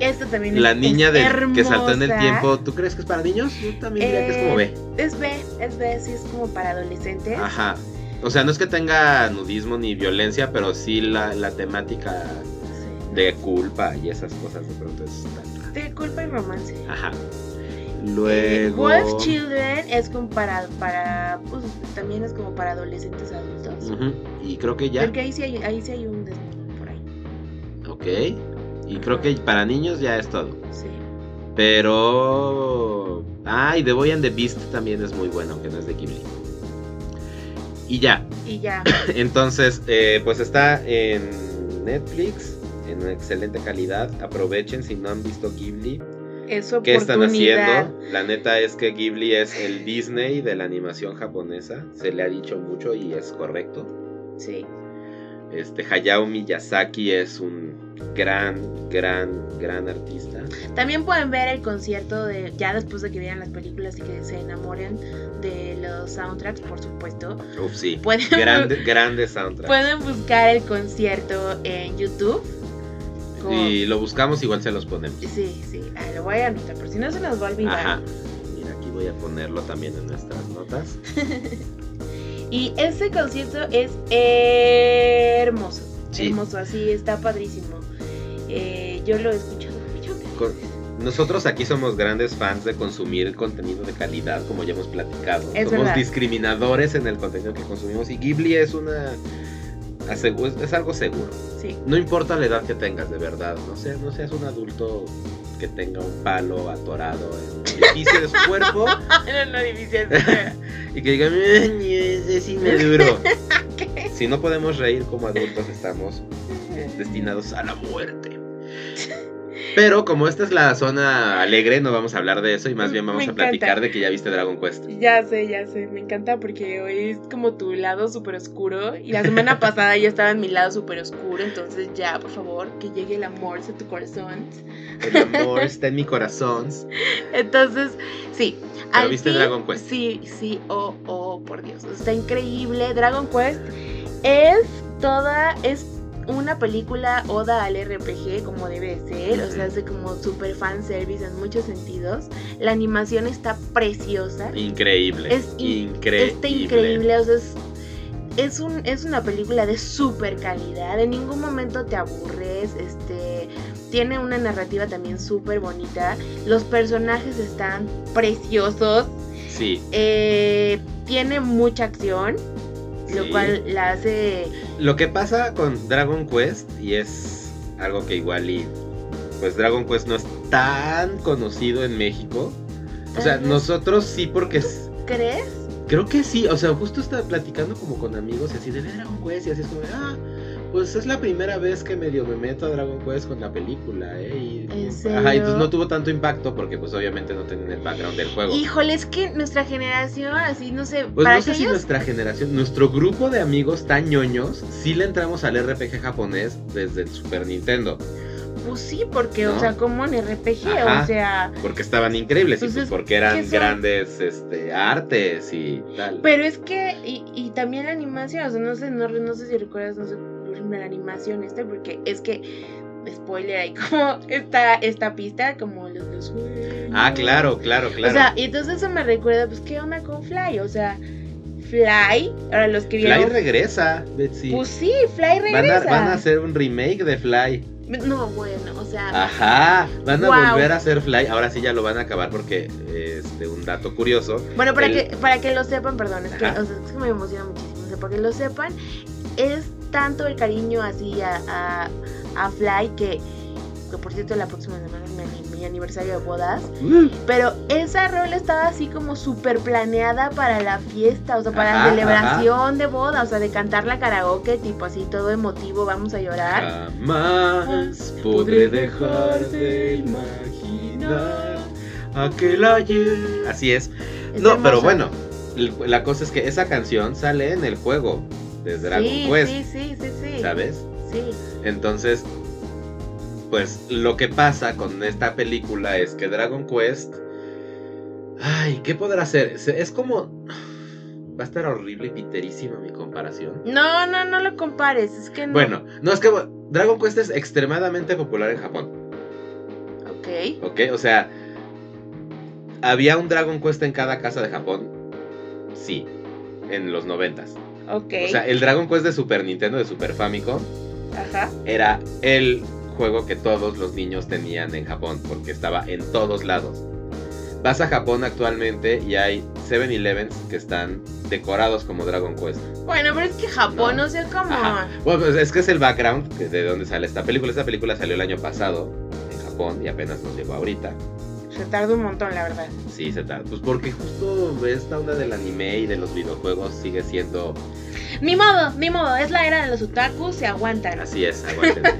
Esto también es La niña es de, que saltó en el tiempo, ¿tú crees que es para niños? Yo también diría que es como Eh, B. Es B, es B, sí, es como para adolescentes. Ajá. O sea, no es que tenga nudismo ni violencia, pero sí la, la temática Sí. de culpa y esas cosas de pronto es tan De culpa y romance. Ajá. Luego. Wolf Children es como para, para pues, también es como para adolescentes adultos. Y creo que ya. Porque ahí sí hay, ahí sí hay un desnudo por ahí. Ok. Y creo que para niños ya es todo. Sí. Pero. Ah, y The Boy and the Beast también es muy bueno, aunque no es de Ghibli. Y ya. Y ya. Entonces, eh, pues está en Netflix, en excelente calidad. Aprovechen si no han visto Ghibli. Es ¿Qué están haciendo? La neta es que Ghibli es el Disney de la animación japonesa. Se le ha dicho mucho y es correcto. Sí. Este Hayao Miyazaki es un gran, gran, gran artista. También pueden ver el concierto de ya después de que vean las películas y que se enamoren de los soundtracks, por supuesto. Uf, sí. Pueden, Grande, grande soundtrack. pueden buscar el concierto en YouTube. Y lo buscamos, igual se los ponemos. Sí, sí, ah, lo voy a anotar, por si no se nos va a olvidar. Ajá. Mira, aquí voy a ponerlo también en nuestras notas. Y ese concierto es hermoso. Sí. Hermoso, así está padrísimo. Eh, yo lo he escuchado mucho. Con- Nosotros aquí somos grandes fans de consumir contenido de calidad, como ya hemos platicado. Es somos verdad. discriminadores en el contenido que consumimos y Ghibli es una asegu- es, es algo seguro. Sí. No importa la edad que tengas, de verdad. No seas, no seas un adulto que tenga un palo atorado en el orificio de su cuerpo no, no, difícil. y que diga, "Ay, ese sí me duró. Si no podemos reír como adultos, estamos destinados a la muerte. Pero como esta es la zona alegre, no vamos a hablar de eso y más bien vamos a platicar de que ya viste Dragon Quest. Ya sé, ya sé, me encanta porque hoy es como tu lado súper oscuro y la semana pasada ya estaba en mi lado súper oscuro, entonces ya, por favor, que llegue el amor a tu corazón. El amor está en mi corazón. Entonces, sí. Pero viste fin- Dragon Quest. Sí, sí, oh, oh, por Dios, está increíble. Dragon Quest es toda, es una película oda al RPG como debe de ser, o sea, es como super fan service en muchos sentidos. La animación está preciosa. Increíble. Es increíble. Está increíble, o sea, es, es, un, es una película de super calidad, en ningún momento te aburres, este, tiene una narrativa también súper bonita, los personajes están preciosos, Sí. eh, tiene mucha acción, lo cual la hace... Lo que pasa con Dragon Quest, y es algo que igual y. Pues Dragon Quest no es tan conocido en México. O sea, Ajá. nosotros sí, porque. es- ¿Crees? Creo que sí, o sea, justo estaba platicando como con amigos y así de "Ve Dragon Quest y así es como, ah, pues es la primera vez que medio me meto a Dragon Quest con la película, ¿eh? Y, ¿En Ajá, y pues no tuvo tanto impacto porque pues obviamente no tenían el background del juego. Híjole, es que nuestra generación, así, no sé, Pues para no sé si nuestra generación, nuestro grupo de amigos tan ñoños, sí le entramos al RPG japonés desde el Super Nintendo, Pues sí, porque, o sea, como en RPG, Ajá. o sea... porque estaban increíbles y Pues pues es porque eran grandes este, artes y tal. Pero es que, y, y también la animación, o sea, no sé, no, no sé si recuerdas, no sé, ejemplo, la animación esta, porque es que, spoiler, hay como esta, esta pista, como los, los. Ah, claro, claro, claro. O sea, y entonces eso me recuerda, pues, ¿qué onda con Fly? O sea, Fly, ahora los que Fly vieron... regresa, Betsy. Pues sí, Fly van, a, regresa. van a hacer un remake de Fly. No, bueno, o sea... Ajá, van a Wow. volver a hacer Fly. Ahora sí ya lo van a acabar porque, este, un dato curioso. Bueno, para, El- que, para que lo sepan, perdón, es que, Ajá. o sea, es que me emociona muchísimo. O sea, para que lo sepan, es tanto el cariño así a, a, a Fly que, que, por cierto, la próxima semana es mi, mi aniversario de bodas. Pero esa rola estaba así como súper planeada para la fiesta, o sea, para Ajá, la celebración de boda, o sea, de cantar la karaoke, tipo así todo emotivo, vamos a llorar. Jamás podré dejar de imaginar aquel ayer. Así es. Es No, pero bueno, la cosa es que esa canción sale en el juego de Dragon sí, Quest, Sí, sí, sí, sí. ¿sabes? Sí. Entonces, pues lo que pasa con esta película es que Dragon Quest. Ay, ¿qué podrá hacer? Es como. Va a estar horrible y piterísima mi comparación. No, no, no lo compares, es que no. Bueno, no es que Dragon Quest es extremadamente popular en Japón. Ok. ¿Ok? O sea, había un Dragon Quest en cada casa de Japón. Sí, en los noventas. Ok. O sea, el Dragon Quest de Super Nintendo, de Super Famicom, Ajá. era el juego que todos los niños tenían en Japón, porque estaba en todos lados. Vas a Japón actualmente y hay 7-Elevens que están decorados como Dragon Quest. Bueno, pero es que Japón, No. no sé cómo. Ajá. Bueno, pues es que es el background de donde sale esta película. Esta película salió el año pasado en Japón y apenas nos llegó ahorita. Se tardó un montón, la verdad. Sí, se tarda. Pues porque justo esta onda del anime y de los videojuegos sigue siendo Ni modo, ni modo, es la era de los otakus, se aguantan. así es, aguántense.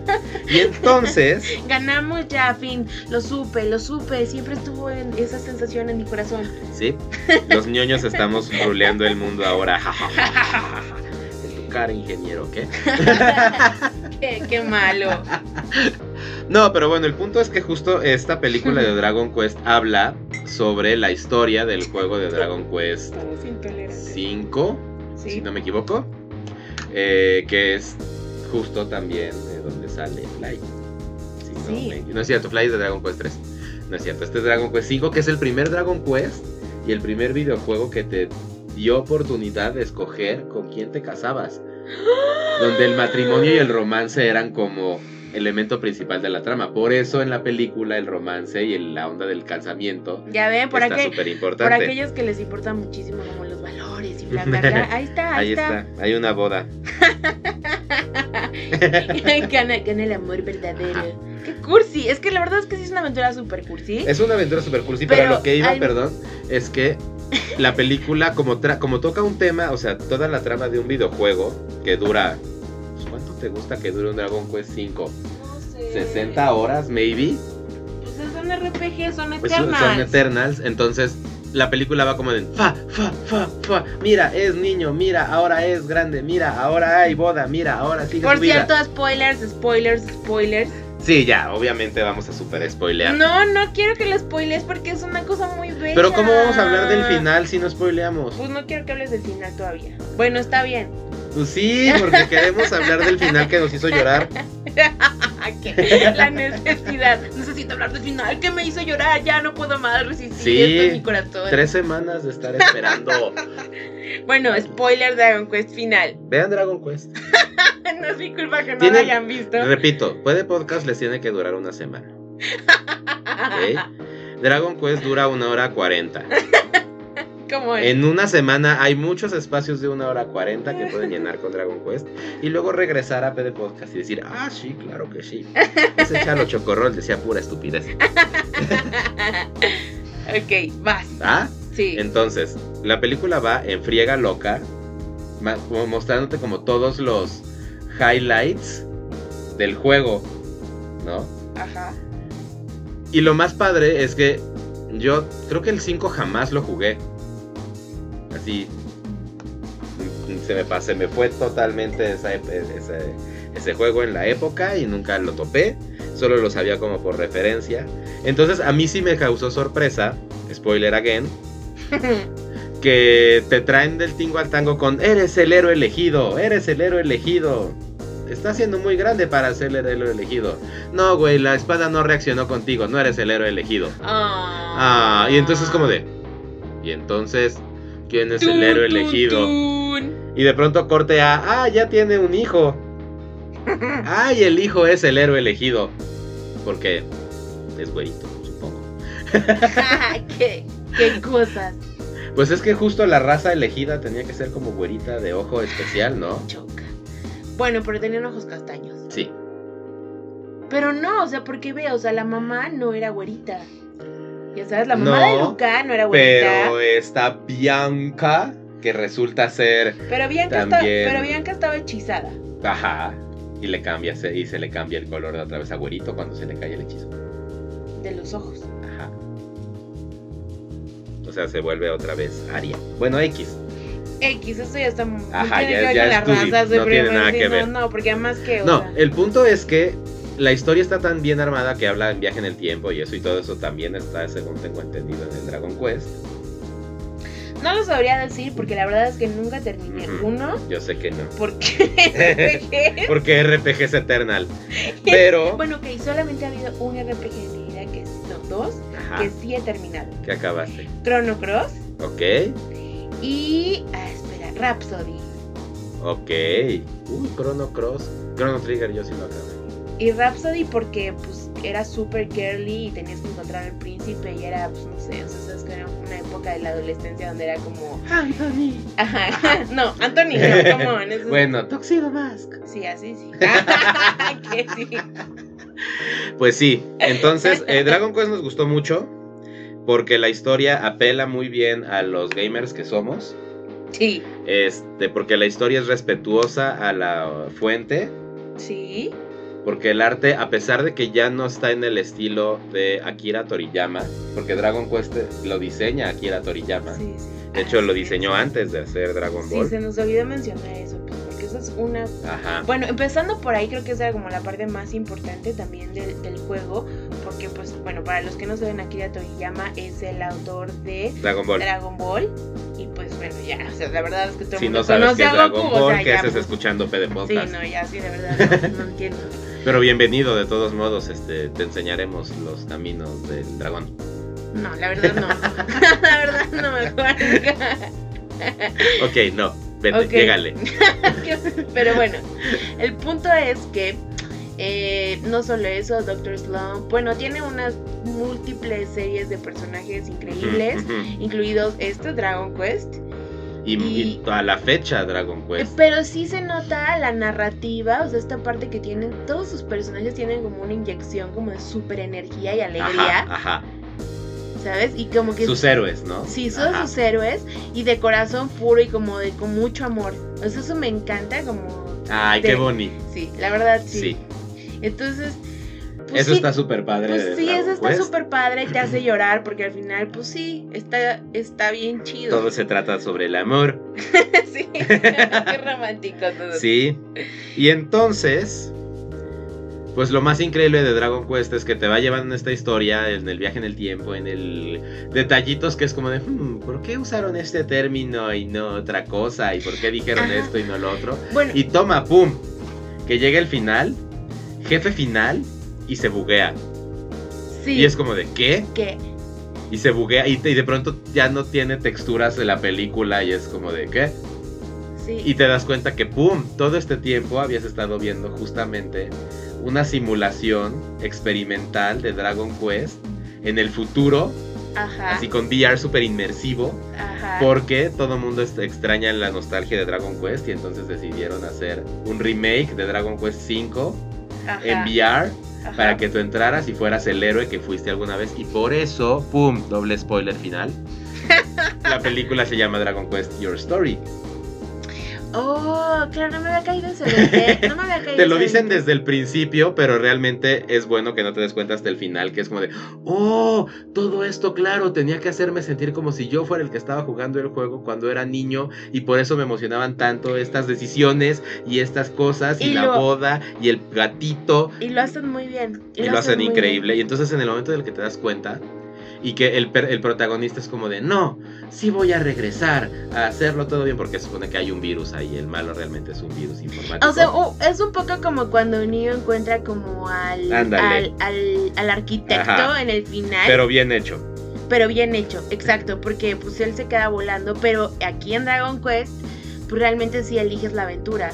y entonces, Ganamos ya, fin, lo supe, lo supe, siempre estuvo en esa sensación en mi corazón. sí, los ñoños estamos ruleando el mundo ahora. en tu cara, ingeniero, ¿qué? qué, qué malo. No, pero bueno, el punto es que justo esta película de Dragon Quest habla sobre la historia del juego de Dragon Quest Estamos intolerantes. 5, Sí. si no me equivoco, eh, que es justo también de donde sale Fly. Si no, Sí. me- no es cierto, Fly es de Dragon Quest 3. No es cierto, este es Dragon Quest 5, que es el primer Dragon Quest y el primer videojuego que te dio oportunidad de escoger con quién te casabas. Donde el matrimonio y el romance eran como elemento principal de la trama. Por eso en la película el romance y el- la onda del casamiento Ya ven, por, está súper por aquellos que les importa muchísimo como los valores y bla, bla, bla. Ahí está, ahí, Ahí está, hay una boda. gana, gana el amor verdadero. Qué cursi. Es que la verdad es que sí es una aventura súper cursi. Es una aventura super cursi, pero, Pero lo que iba, al- perdón, es que la película, como, tra- como toca un tema, o sea, toda la trama de un videojuego que dura. Pues, ¿Cuánto te gusta que dure un Dragon Quest 5? No sé. ¿60 horas, maybe? Pues son RPG, son Pues son eternas. son Eternals, entonces la película va como de fa, fa, fa, fa. Mira, es niño, mira, ahora es grande, mira, ahora hay boda, mira, ahora sigue Por su vida. cierto, spoilers, spoilers, spoilers. Sí, ya, obviamente vamos a super spoilear. No, no quiero que lo spoiles porque es una cosa muy bella. Pero ¿cómo vamos a hablar del final si no spoileamos? Pues no quiero que hables del final todavía. Bueno, está bien. Pues sí, porque queremos hablar del final que nos hizo llorar. La necesidad. Necesito hablar del final que me hizo llorar. Ya no puedo más resistir Sí, esto en mi corazón. Tres semanas de estar esperando. Bueno, spoiler Dragon Quest final. Vean Dragon Quest. no es mi culpa que no lo hayan visto. Repito, puede podcast les tiene que durar una semana. Dragon Quest dura una hora cuarenta. Como En una semana hay muchos espacios de una hora cuarenta que pueden llenar con Dragon Quest y luego regresar a PD Podcast y decir, ah, sí, claro que sí. Ese Chalo Chocorrol decía pura estupidez. ok, vas. ¿Ah? Sí. Entonces, la película va en friega loca, mostrándote como todos los highlights del juego, ¿no? Ajá. Y lo más padre es que yo creo que el 5 jamás lo jugué. Así. Se me, pa- se me fue totalmente esa ep- ese, ese juego en la época y nunca lo topé. Solo lo sabía como por referencia. Entonces a mí sí me causó sorpresa. Spoiler again. Que te traen del tingo al tango con Eres el héroe elegido. Eres el héroe elegido. Está siendo muy grande para ser el héroe elegido. No, güey, la espada no reaccionó contigo, no eres el héroe elegido. Ah, y entonces como de... Y entonces, ¿quién es el héroe elegido? Y de pronto corte a... Ah, ya tiene un hijo. Ah, y el hijo es el héroe elegido. Porque es güerito, supongo. ¿Qué, qué cosas. Pues es que justo la raza elegida tenía que ser como güerita de ojo especial, ¿no? Choca. Bueno, pero tenían ojos castaños. Sí. Pero no, o sea, porque ve, o sea, la mamá no era güerita. Ya sabes, la mamá de Luca no era güerita. Pero está Bianca, que resulta ser... Pero Bianca, También. pero Bianca estaba hechizada. Ajá. Y le cambia, se- y se le cambia el color de otra vez a güerito cuando se le cae el hechizo. De los ojos. Ajá. O sea, se vuelve otra vez Aria. Bueno, X. X, eso ya está. Ajá, ya- ya es no tiene nada que ver. No, porque además que. o No, sea, el punto es que la historia está tan bien armada que habla en viaje en el tiempo y eso y todo eso también está, según tengo entendido, en el Dragon Quest. no lo sabría decir porque la verdad es que nunca terminé uno. Yo sé que no. Porque. Porque RPG es Eternal. Pero. bueno, ok, solamente ha habido un RPG en mi vida que es. No, dos, Ajá. que sí he terminado. ¿Qué acabaste? Chrono Cross Ok. y. Ah, espera, Rhapsody. Ok. Uy, Chrono Cross. Chrono Trigger, yo sí lo acabé. Y Rhapsody porque pues era súper girly y tenías que encontrar al príncipe y era, pues no sé, o sea, sabes que era una época de la adolescencia donde era como... Anthony. Ajá, no, Anthony, no, come on, eso es- Bueno, Tuxedo Mask. Sí, así sí. que sí. Pues sí, entonces eh, Dragon Quest nos gustó mucho porque la historia apela muy bien a los gamers que somos. Sí, Este, porque la historia es respetuosa a la fuente. sí. Porque el arte, a pesar de que ya no está en el estilo de Akira Toriyama, porque Dragon Quest lo diseña Akira Toriyama. sí, sí. De hecho, lo diseñó es. antes de hacer Dragon Sí, Ball. se nos olvidó mencionar eso, pues, porque eso es una... Ajá. Bueno, empezando por ahí, creo que esa era como la parte más importante también del, del juego, porque pues, bueno, para los que no saben, Akira Toriyama es el autor de Dragon Ball. Dragon Ball, y pues bueno, ya, o sea, la verdad es que todo el Si mundo no sabes conoce qué es Dragon o Ball, sea, ¿qué haces pues, escuchando PD Sí, Podcast? no, ya, sí, de verdad, no, no entiendo. Pero bienvenido, de todos modos, este, te enseñaremos los caminos del dragón. No, la verdad no. la verdad no mejor. Ok, no, vete, Ok. llégale. Pero bueno, el punto es que eh, no solo eso, Doctor Slump, bueno, tiene unas múltiples series de personajes increíbles, incluidos este Dragon Quest. Y, y Y- a la fecha Dragon Eh, Quest. Pero sí se nota la narrativa, o sea, esta parte que tienen, todos sus personajes tienen como una inyección como de super energía y alegría, Ajá, ajá. ¿sabes? Y como que Sus héroes, ¿no? Sí, son Ajá. sus héroes y de corazón puro y como de con mucho amor. O sea, eso me encanta como... Ay, de- qué bonito. Sí, la verdad sí. Sí. Entonces... pues Eso sí, está súper padre. Pues sí, eso está súper padre y te hace llorar porque al final, pues sí, está, está bien chido. Todo se trata sobre el amor. sí, qué romántico todo. Sí. Y entonces, pues lo más increíble de Dragon Quest es que te va llevando en esta historia, en el viaje en el tiempo, en el detallitos que es como de, "Hmm, ¿por qué usaron este término y no otra cosa? ¿Y por qué dijeron Ajá. esto y no lo otro? Bueno, Y toma, pum, que llega el final, jefe final, y se buguea. sí. Y es como de, ¿qué? que Y se buguea y, te- y de pronto ya no tiene texturas de la película y es como de, ¿qué? sí. Y te das cuenta que, ¡pum! Todo este tiempo habías estado viendo justamente una simulación experimental de Dragon Quest en el futuro, ajá. así con VR súper inmersivo, Ajá. porque todo el mundo extraña la nostalgia de Dragon Quest y entonces decidieron hacer un remake de Dragon Quest 5 ajá, en VR ajá. para que tú entraras y fueras el héroe que fuiste alguna vez. Y por eso, ¡pum! Doble spoiler final. La película se llama Dragon Quest Your Story. Oh, claro, no me había caído 20. No me había caído Te lo dicen 20. desde el principio, pero realmente es bueno que no te des cuenta hasta el final, que es como de, oh, todo esto, claro, tenía que hacerme sentir como si yo fuera el que estaba jugando el juego cuando era niño y por eso me emocionaban tanto estas decisiones y estas cosas y, Y la lo- boda y el gatito Y lo hacen muy bien. y lo hacen increíble. bien. Y entonces en el momento en el que te das cuenta y que el, el protagonista es como de, no, sí voy a regresar a hacerlo todo bien porque se supone que hay un virus ahí, el malo realmente es un virus informático. O sea, es un poco como cuando Neo encuentra como al, al, al, al arquitecto Ajá. en el final. pero bien hecho. pero bien hecho, exacto, porque pues él se queda volando, pero aquí en Dragon Quest, pues realmente sí eliges la aventura.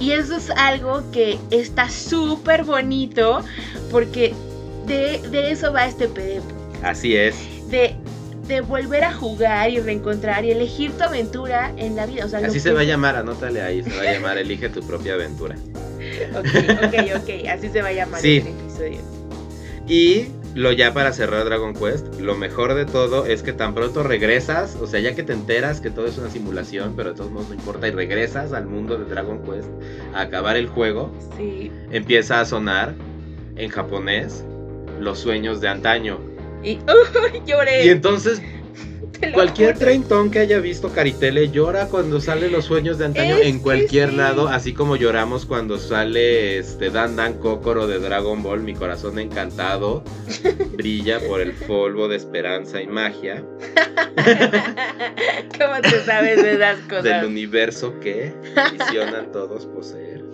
Y eso es algo que está súper bonito, porque de, de eso va este PDF, Así es. de, de volver a jugar y reencontrar y elegir tu aventura en la vida. O sea, lo Así se va a llamar, anótale ahí, se va a llamar Elige tu propia aventura. Ok, ok, ok, así se va a llamar Sí. este episodio. Y lo ya para cerrar Dragon Quest, lo mejor de todo es que tan pronto regresas, o sea, ya que te enteras que todo es una simulación, pero de todos modos no importa, y regresas al mundo de Dragon Quest a acabar el juego, Sí. empieza a sonar en japonés los sueños de antaño. Y lloré. Y entonces cualquier juro. treintón que haya visto Caritele llora cuando salen los sueños de antaño Es en cualquier sí. lado, así como lloramos cuando sale este Dan Dan Kokoro de Dragon Ball, mi corazón encantado brilla por el polvo de esperanza y magia ¿Cómo te sabes de esas cosas? del universo que visionan todos poseer.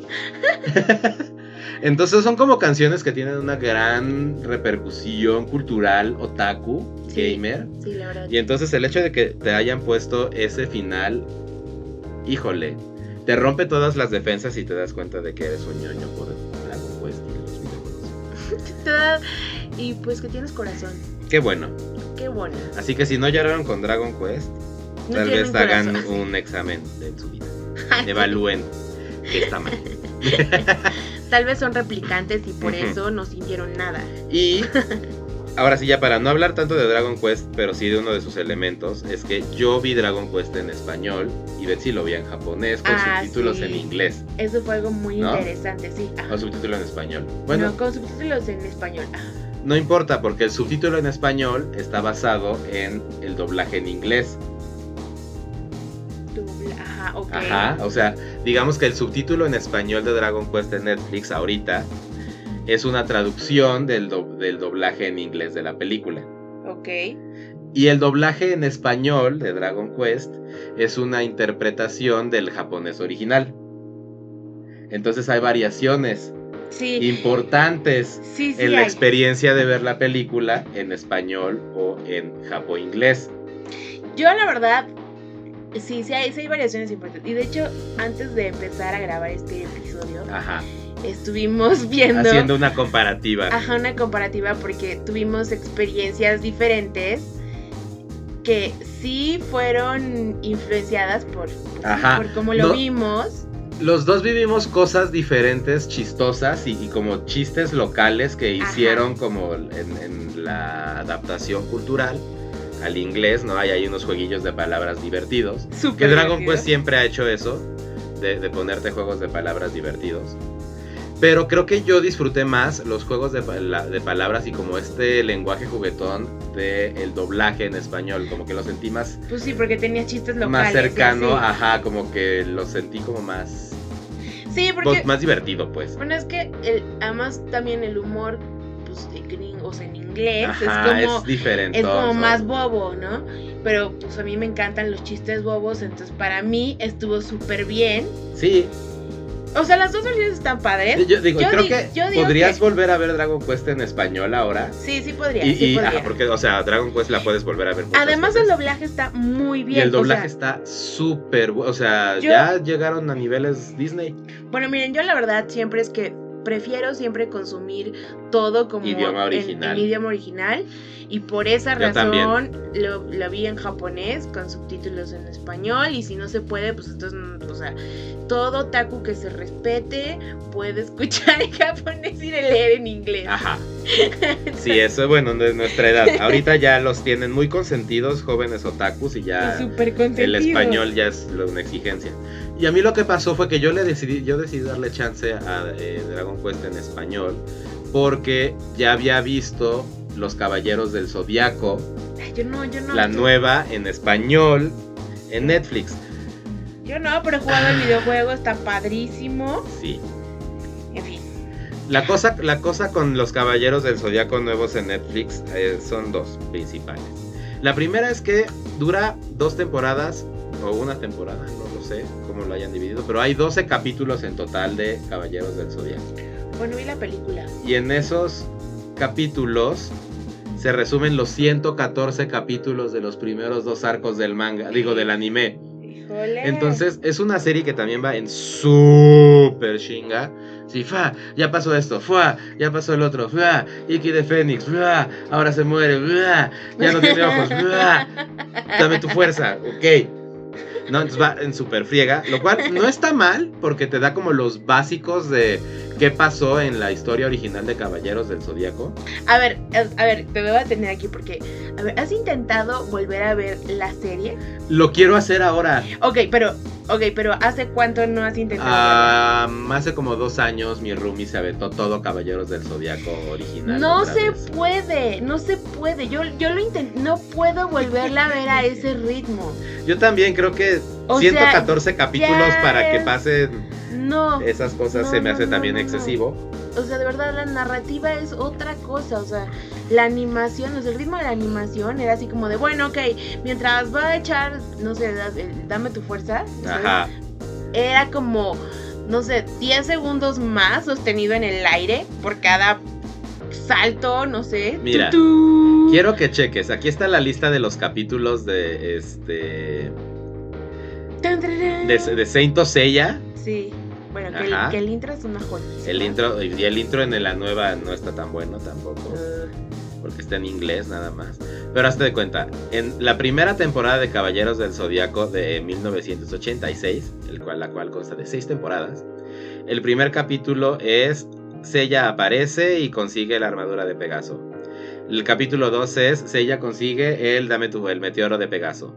Entonces son como canciones que tienen una gran repercusión cultural, otaku, Sí. gamer. Sí, la verdad. Y entonces el hecho de que te hayan puesto ese final, híjole, te rompe todas las defensas y te das cuenta de que eres un ñoño por Dragon Quest y los videojuegos. Te da- Y pues que tienes corazón. Qué bueno. Qué bueno. Así que si no lloraron con Dragon Quest, No tal vez hagan corazón. un examen en su vida. Evalúen qué está mal. Tal vez son replicantes y por eso no sintieron nada. Y ahora sí, ya para no hablar tanto de Dragon Quest, pero sí de uno de sus elementos, es que yo vi Dragon Quest en español y Betsy lo vi en japonés con Ah, subtítulos sí. en inglés Eso fue algo muy ¿No? interesante, sí. Ajá. o subtítulos en español. Bueno, No, con subtítulos en español. No importa porque el subtítulo en español está basado en el doblaje en inglés. Dobla- Ajá, ok. Ajá, o sea, digamos que el subtítulo en español de Dragon Quest en Netflix ahorita es una traducción del, do- del doblaje en inglés de la película. Ok. Y el doblaje en español de Dragon Quest es una interpretación del japonés original. Entonces hay variaciones Sí. importantes sí, sí. en la hay. experiencia de ver la película en español o en japo-inglés. Yo la verdad, sí, sí hay, sí hay variaciones importantes. Y de hecho, antes de empezar a grabar este episodio, Ajá. estuvimos viendo Haciendo una comparativa. ajá, una comparativa porque tuvimos experiencias diferentes que sí fueron influenciadas por, pues, Ajá. por cómo lo No- vimos. Los dos vivimos cosas diferentes, chistosas y, y como chistes locales que Ajá. hicieron como en, en la adaptación cultural al inglés, ¿no? Hay ahí unos jueguillos de palabras divertidos. Que Súper Dragon divertido. Quest siempre ha hecho eso, de, de ponerte juegos de palabras divertidos. Pero creo que yo disfruté más los juegos de, de palabras y como este lenguaje juguetón del el doblaje en español, como que lo sentí más, Pues sí, porque tenía chistes locales. más cercano, así. ajá, como que lo sentí como más Sí, porque. más divertido, pues. Bueno, es que el, además también el humor, pues, de gringos en inglés Ajá, es como. es diferente. es como más bobo, ¿no? Pero pues a mí me encantan los chistes bobos, entonces para mí estuvo súper bien. Sí, O sea, las dos versiones están padres. yo digo, Yo creo di- que yo digo podrías que- volver a ver Dragon Quest en español ahora. Sí, sí podría, Y, sí y- podría. ajá, porque, o sea, Dragon Quest la puedes volver a ver. Además el doblaje está muy bien. Y el o doblaje sea, está súper bueno. O sea, Yo- ya llegaron a niveles Disney. Bueno, miren, yo la verdad siempre es que prefiero siempre consumir todo como Idioma en- original. En, idioma original y por esa Yo razón lo, lo vi en japonés con subtítulos en español y si no se puede, pues entonces, mm, o sea, todo taku que se respete puede escuchar en japonés y leer en inglés. Ajá. Sí, eso es bueno de nuestra edad. Ahorita ya los tienen muy consentidos, jóvenes otakus, y ya el español ya es una exigencia. Y a mí lo que pasó fue que yo le decidí, yo decidí darle chance a eh, Dragon Quest en español porque ya había visto Los Caballeros del Zodiaco, Ay, yo no, yo no. la nueva en español en Netflix. Yo no, pero he jugado el videojuego, está padrísimo. Sí. En fin. La cosa, la cosa con los Caballeros del Zodiaco nuevos en Netflix eh, son dos principales. La primera es que dura dos temporadas o una temporada, no lo sé cómo lo hayan dividido, pero hay 12 capítulos en total de Caballeros del Zodiaco. Bueno, vi la película. Y en esos capítulos se resumen los 114 capítulos de los primeros dos arcos del manga, digo del anime. Híjole. Entonces es una serie que también va en super chinga. Sí, fa, ya pasó esto, fa, ya pasó el otro, fa, Iki de Fénix, fa, ahora se muere, fa, ya no tiene ojos, fa, dame tu fuerza, ok. No, entonces va en super friega, lo cual no está mal porque te da como los básicos de qué pasó en la historia original de Caballeros del Zodíaco. A ver, a ver, te voy a tener aquí porque, a ver, ¿has intentado volver a ver la serie? Lo quiero hacer ahora. Ok, pero, ok, pero ¿hace cuánto no has intentado? Ah, hace como dos años mi roomie se aventó todo Caballeros del Zodíaco original. no se vez. puede, no se puede. Yo, yo lo intenté, no puedo volverla a ver a ese ritmo. Yo también creo que O sea, 114 capítulos para que pasen No. esas cosas No, se me no, hace no, también excesivo. O sea, de verdad, la narrativa es otra cosa. O sea, la animación, o sea, el ritmo de la animación era así como de, bueno, ok, mientras va a echar, no sé, el- dame tu fuerza. Ajá. Era como, no sé, 10 segundos más sostenido en el aire por cada salto, no sé. Mira, Tutú. Quiero que cheques. Aquí está la lista de los capítulos de este de, de Saint Seiya. Sí. Bueno, que el, Ajá. que el intro es una joya. El intro y el intro en la nueva no está tan bueno tampoco. porque está en inglés nada más. Pero hazte de cuenta, en la primera temporada de Caballeros del Zodíaco de 1986, el cual, la cual consta de seis temporadas, el primer capítulo es Seiya aparece y consigue la armadura de Pegaso. El capítulo 2 es Seiya consigue el Dame tu el meteoro de Pegaso.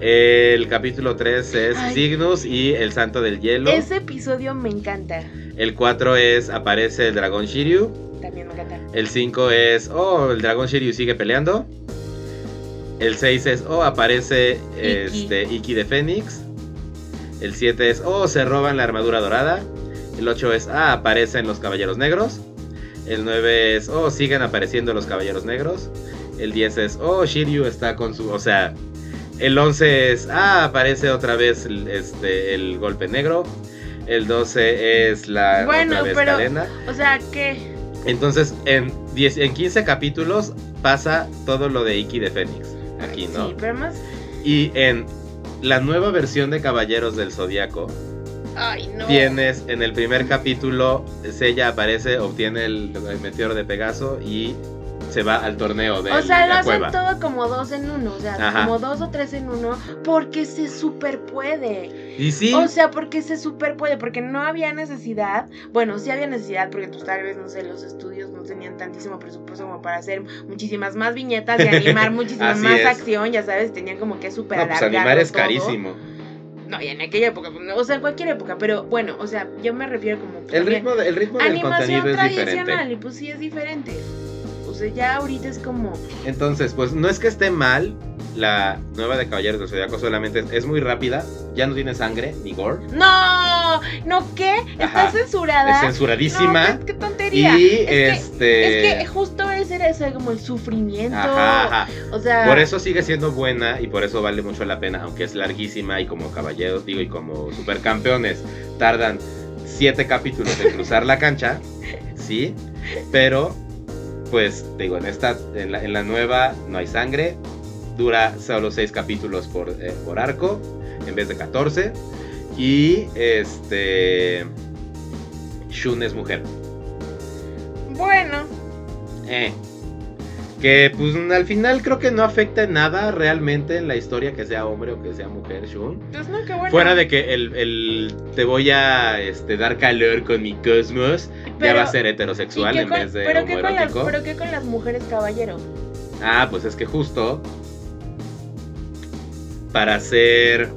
El capítulo 3 es Ay. Cygnus y el Santo del Hielo. Ese episodio me encanta. El 4 es aparece el dragón Shiryu. También me encanta. El 5 es, oh, el dragón Shiryu sigue peleando. El 6 es, oh, aparece Iki. este, Iki de Fénix. El 7 es, oh, se roban la armadura dorada. El 8 es, ah, aparecen los caballeros negros. El 9 es, oh, siguen apareciendo los caballeros negros. El 10 es, oh, Shiryu está con su, o sea, el 11 es, ah, aparece otra vez el, este, el golpe negro. El 12 es la Bueno, otra vez pero- cadena. O sea, que. Entonces, en, 10, en 15 capítulos pasa todo lo de Iki de Fénix. Aquí, ¿no? Sí, pero más. Y en la nueva versión de Caballeros del Zodíaco, Ay, no. tienes en el primer capítulo, Sella aparece, obtiene el, el meteoro de Pegaso y se va al torneo de O sea, lo hacen todo como dos en uno, o sea, Ajá. como dos o tres en uno, porque se super puede. Y sí, O sea, porque se super puede, porque no había necesidad, bueno, sí había necesidad, porque pues tal vez, no sé, los estudios no tenían tantísimo presupuesto como para hacer muchísimas más viñetas y animar muchísima más es. acción, ya sabes, tenían como que super no, pues animar es todo. carísimo. No, y en aquella época, pues, o sea, en cualquier época, pero bueno, o sea, yo me refiero como... pues, El ritmo, de- el ritmo del Animación contenido es tradicional, diferente. y pues sí es diferente. Sea, ya ahorita es como... Entonces, pues no es que esté mal la nueva de Caballeros del Zodíaco, solamente es, es muy rápida, ya no tiene sangre ni gore. ¡No! No, ¿qué? ¿Está Ajá. censurada? Es censuradísima. No, qué, qué tontería. y es que- este. Es que justo ese era ese como el sufrimiento. Ajá, ajá. O sea. Por eso sigue siendo buena y por eso vale mucho la pena, aunque es larguísima y como caballeros, digo, y como supercampeones tardan siete capítulos en cruzar la cancha, sí, pero pues digo, en esta, en la, en la nueva no hay sangre, dura solo seis capítulos por, eh, por arco en vez de 14 y este Shun es mujer. Bueno, Eh. Que pues al final creo que no afecta en nada realmente en la historia que sea hombre o que sea mujer, Shun. pues no, qué bueno. Fuera de que el, el te voy a este, dar calor con mi cosmos ya Pero- va a ser ¿y heterosexual en con- vez de pero, qué con las, pero qué con las mujeres caballero. Ah, pues es que justo para ser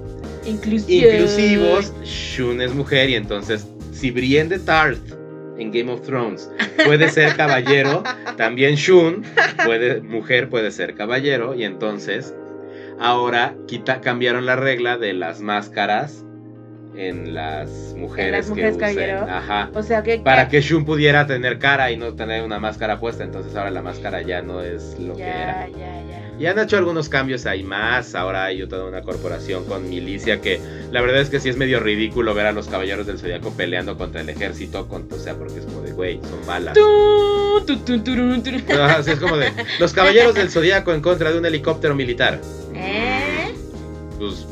Inclusión. inclusivos, Shun es mujer y entonces si Brienne de Tarth en Game of Thrones puede ser caballero, también Shun puede mujer puede ser caballero y entonces ahora quita cambiaron la regla de las máscaras en las mujeres, mujeres que usen, ajá, O sea, que. para que Shun pudiera tener cara y no tener una máscara puesta, entonces ahora la máscara ya no es lo que era. Ya, ya, ya. Y han hecho algunos cambios ahí más. Ahora hay toda una corporación con milicia que la verdad es que sí es medio ridículo ver a los caballeros del zodiaco peleando contra el ejército. Con, o sea, porque es como de, güey, son balas. Tu, tu, tu, turun, turun. Ajá, sí, es como de, los caballeros del zodiaco en contra de un helicóptero militar. ¿Eh? Pues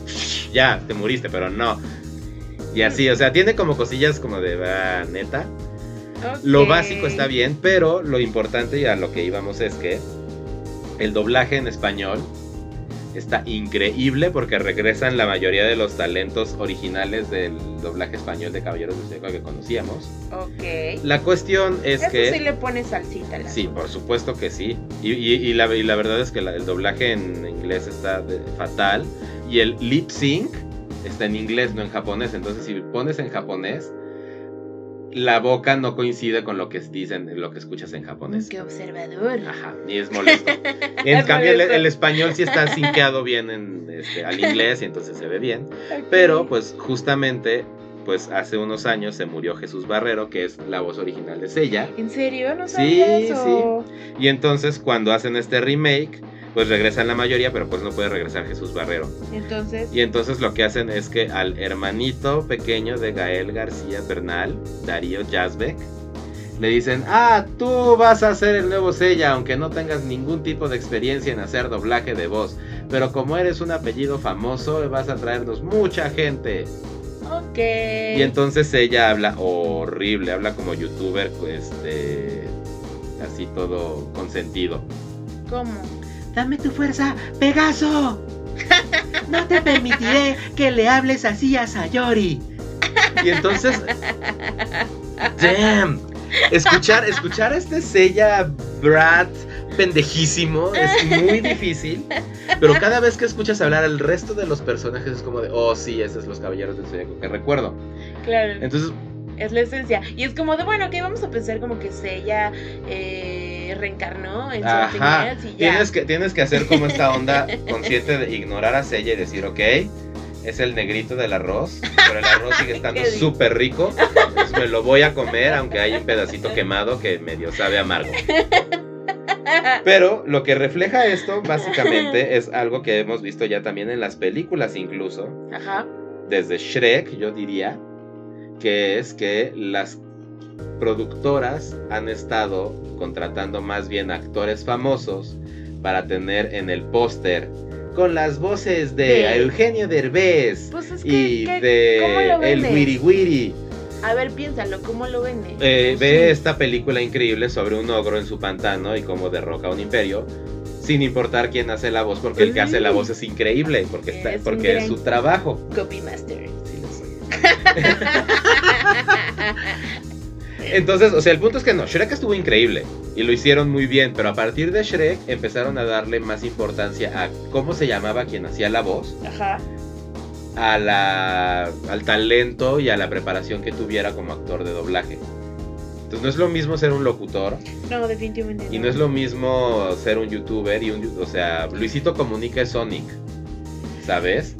ya, te muriste, pero no. Y así, o sea, tiene como cosillas como de, ah, neta. Lo básico está bien, pero lo importante y a lo que íbamos es que el doblaje en español está increíble porque regresan la mayoría de los talentos originales del doblaje español de Caballeros del Zodiaco que conocíamos. Ok. La cuestión es Eso que... sí le pone salsita. al Sí, por supuesto que sí. Y, y- y la, y la verdad es que la- el doblaje en inglés está de- fatal. Y el lip sync está en inglés, no en japonés. Entonces, si pones en japonés, la boca no coincide con lo que dicen, lo que escuchas en japonés. Qué observador. Ajá, y es molesto. En Es cambio, el, molesto. el español sí está sinqueado bien en, este, al inglés y entonces se ve bien. Pero, pues, justamente, pues hace unos años se murió Jesús Barrero, que es la voz original de Sella. ¿En serio? No Sí, sabía eso. Y entonces cuando hacen este remake, pues regresan la mayoría, pero pues no puede regresar Jesús Barrero. Entonces. Y entonces lo que hacen es que al hermanito pequeño de Gael García Bernal, Darío Yazbek, le dicen, ah, tú vas a ser el nuevo Sella, aunque no tengas ningún tipo de experiencia en hacer doblaje de voz. Pero como eres un apellido famoso, vas a traernos mucha gente. Ok. Y entonces ella habla horrible, habla como youtuber, pues, este, así todo consentido. ¿Cómo? Dame tu fuerza, Pegaso. No te permitiré que le hables así a Sayori. Y entonces, damn, escuchar, escuchar a este Sella Brat pendejísimo es muy difícil, pero cada vez que escuchas hablar al resto de los personajes es como de, oh sí, esos son los caballeros del Zodiaco que recuerdo. Claro. Entonces, es la esencia. Y es como de, bueno, que vamos a pensar como que Sella eh, reencarnó en Ajá, y ya. tienes que, tienes que hacer como esta onda consciente de ignorar a Sella y decir, ok, es el negrito del arroz, pero el arroz sigue estando súper rico, entonces me lo voy a comer aunque hay un pedacito quemado que medio sabe amargo. Pero lo que refleja esto básicamente es algo que hemos visto ya también en las películas incluso, Ajá. desde Shrek yo diría, que es que las productoras han estado contratando más bien actores famosos para tener en el póster con las voces de Eugenio Derbez Pues es que, y ¿qué- ¿cómo lo de el? Wiri Wiri. A ver, piénsalo, ¿cómo lo vende? Eh, ve sí. esta película increíble sobre un ogro en su pantano y cómo derroca un imperio. Sin importar quién hace la voz, porque el que hace la voz es increíble, porque, está, Es porque es su trabajo. Copy Entonces, o sea, el punto es que no, Shrek estuvo increíble y lo hicieron muy bien, pero a partir de Shrek empezaron a darle más importancia a cómo se llamaba quien hacía la voz, Ajá. a la, al talento y a la preparación que tuviera como actor de doblaje. Entonces no es lo mismo ser un locutor No, definitivamente. y no es lo mismo ser un youtuber y un, o sea, Luisito Comunica es Sonic, ¿sabes?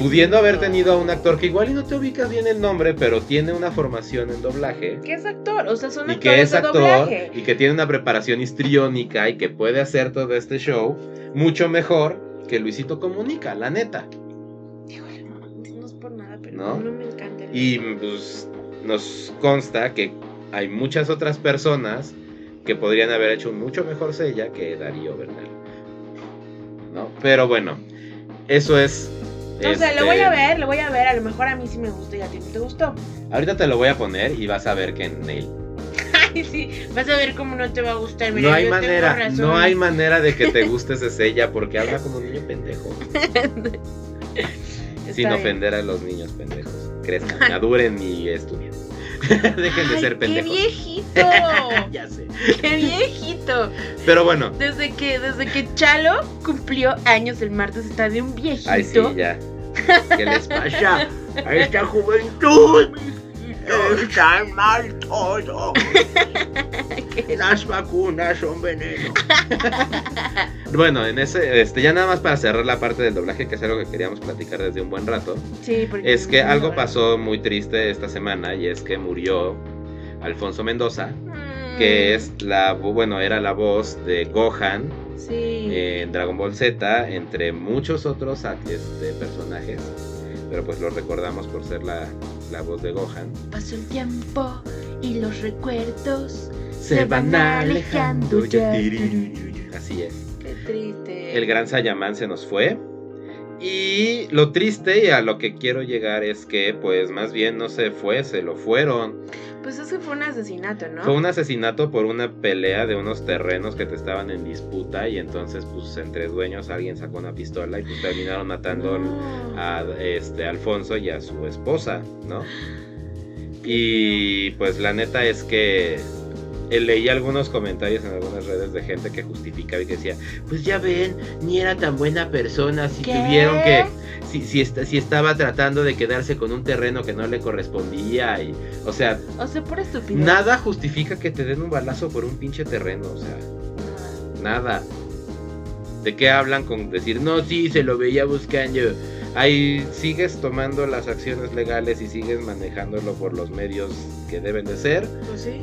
Pudiendo haber tenido a un actor que igual y no te ubicas bien el nombre, pero tiene una formación en doblaje. Que es actor, o sea, son Y actores que es de actor doblaje. y que tiene una preparación histriónica y que puede hacer todo este show mucho mejor que Luisito Comunica, la neta. Híjole, no, es por nada, pero ¿No? no, me encanta. el- Y pues nos consta que hay muchas otras personas que podrían haber hecho mucho mejor sella que Darío Bernal. ¿No? Pero bueno, eso es. No sé, este, lo voy a ver, lo voy a ver. A lo mejor a mí sí me gustó y a ti no te gustó. Ahorita te lo voy a poner y vas a ver que en él. Ay, sí, vas a ver cómo no te va a gustar. Mira, No hay manera, no hay manera de que te guste ese porque habla como un niño pendejo. Sin bien. ofender a los niños pendejos. Crezcan, maduren y estudien. Dejen de Ay, ser ¡Qué pendejos. viejito! ya sé. ¡Qué viejito! Pero bueno, Desde que, desde que Chalo cumplió años el martes está de un viejito. ay sí, ya. ¿Qué les pasa? A esta juventud está mal todo. Las vacunas son veneno. Bueno, en ese, este, ya nada más para cerrar la parte del doblaje, que es algo que queríamos platicar desde un buen rato, Sí, porque es que algo pasó muy triste esta semana y es que murió Alfonso Mendoza, Mm, que es la, bueno, era la voz de Gohan Sí. en Dragon Ball Z, entre muchos otros este, personajes, pero pues lo recordamos por ser la, la voz de Gohan. Pasó el tiempo y los recuerdos Se van alejando ya. Así es. Qué triste. El gran Sayaman se nos fue. Y lo triste y a lo que quiero llegar es que, pues, más bien no se fue, se lo fueron. Pues es que fue un asesinato, ¿no? Fue un asesinato por una pelea de unos terrenos que te estaban en disputa y entonces, pues, entre dueños alguien sacó una pistola y pues terminaron matando No. a este Alfonso y a su esposa, ¿no? Y pues la neta es que leí algunos comentarios en algunas redes de gente que justificaba y que decía, Pues ya ven, ni era tan buena persona si ¿Qué? tuvieron que. Si, si, esta- si estaba tratando de quedarse con un terreno que no le correspondía y. o sea, O sea, por estupidez. nada justifica que te den un balazo por un pinche terreno, o sea, nada. ¿De qué hablan con decir, no, sí, se lo veía buscando? Ahí sigues tomando las acciones legales y sigues manejándolo por los medios que deben de ser. Pues sí.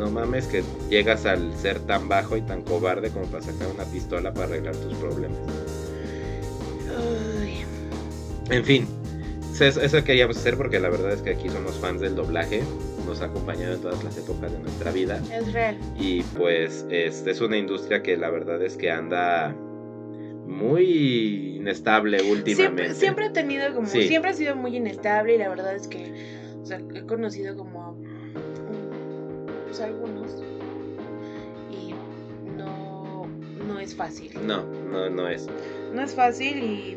No mames que llegas al ser tan bajo y tan cobarde como para sacar una pistola para arreglar tus problemas. Ay, En fin, eso, eso queríamos hacer porque la verdad es que aquí somos fans del doblaje. Nos ha acompañado en todas las épocas de nuestra vida. es real. Y pues este es una industria que la verdad es que anda muy inestable últimamente. Siempre, siempre ha tenido como. Sí. Siempre ha sido muy inestable y la verdad es que. O sea, he conocido como. Pues algunos. Y no. No es fácil. No, no, no es. No es fácil y.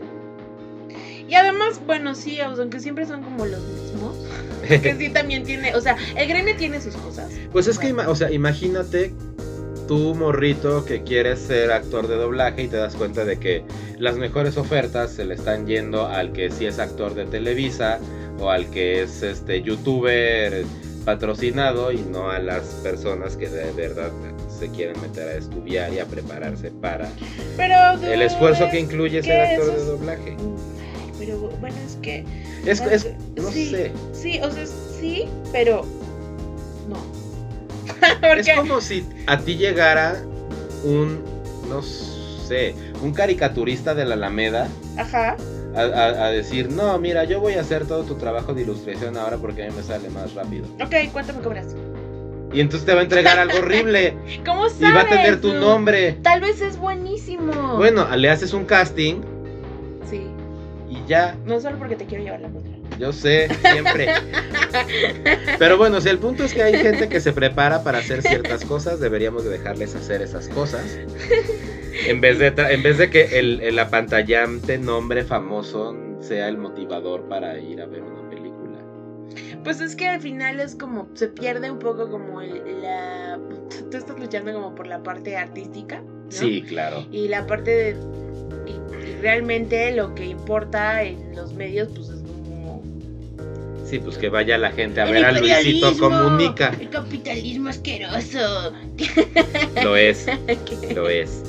Y además, bueno, sí, aunque siempre son como los mismos. Que sí también tiene. O sea, el gremio tiene sus cosas. Pues es que, Bueno. o sea, imagínate tú morrito que quieres ser actor de doblaje y te das cuenta de que las mejores ofertas se le están yendo al que sí es actor de Televisa o al que es este youtuber patrocinado y no a las personas que de verdad se quieren meter a estudiar y a prepararse para Pero. el esfuerzo que incluye que ser actor de doblaje. Ay, pero bueno, es que. Es, es no sí, sé, Sí, o sea, sí, pero. No. es como si a ti llegara un, no sé, un caricaturista de la Alameda Ajá. A, a- a decir, no, mira, yo voy a hacer todo tu trabajo de ilustración ahora porque a mí me sale más rápido. Ok, ¿cuánto me cobras? Y entonces te va a entregar algo horrible ¿Cómo sabes? y va a tener tu nombre. Tal vez es buenísimo. Bueno, le haces un casting Sí. y ya, No solo porque te quiero llevar la contra. yo sé, siempre. Pero bueno, si el punto es que hay gente que se prepara para hacer ciertas cosas, deberíamos de dejarles hacer esas cosas. En vez de, en vez de que el, el apantallante nombre famoso sea el motivador para ir a ver una película. Pues es que al final es como. Se pierde un poco como el- la. Tú estás luchando como por la parte artística. ¿no? Sí, claro. Y la parte de. Y, y realmente lo que importa en los medios, pues es como. Sí, pues que vaya la gente a El ver a Luisito Comunica. El capitalismo asqueroso. Lo es, lo es.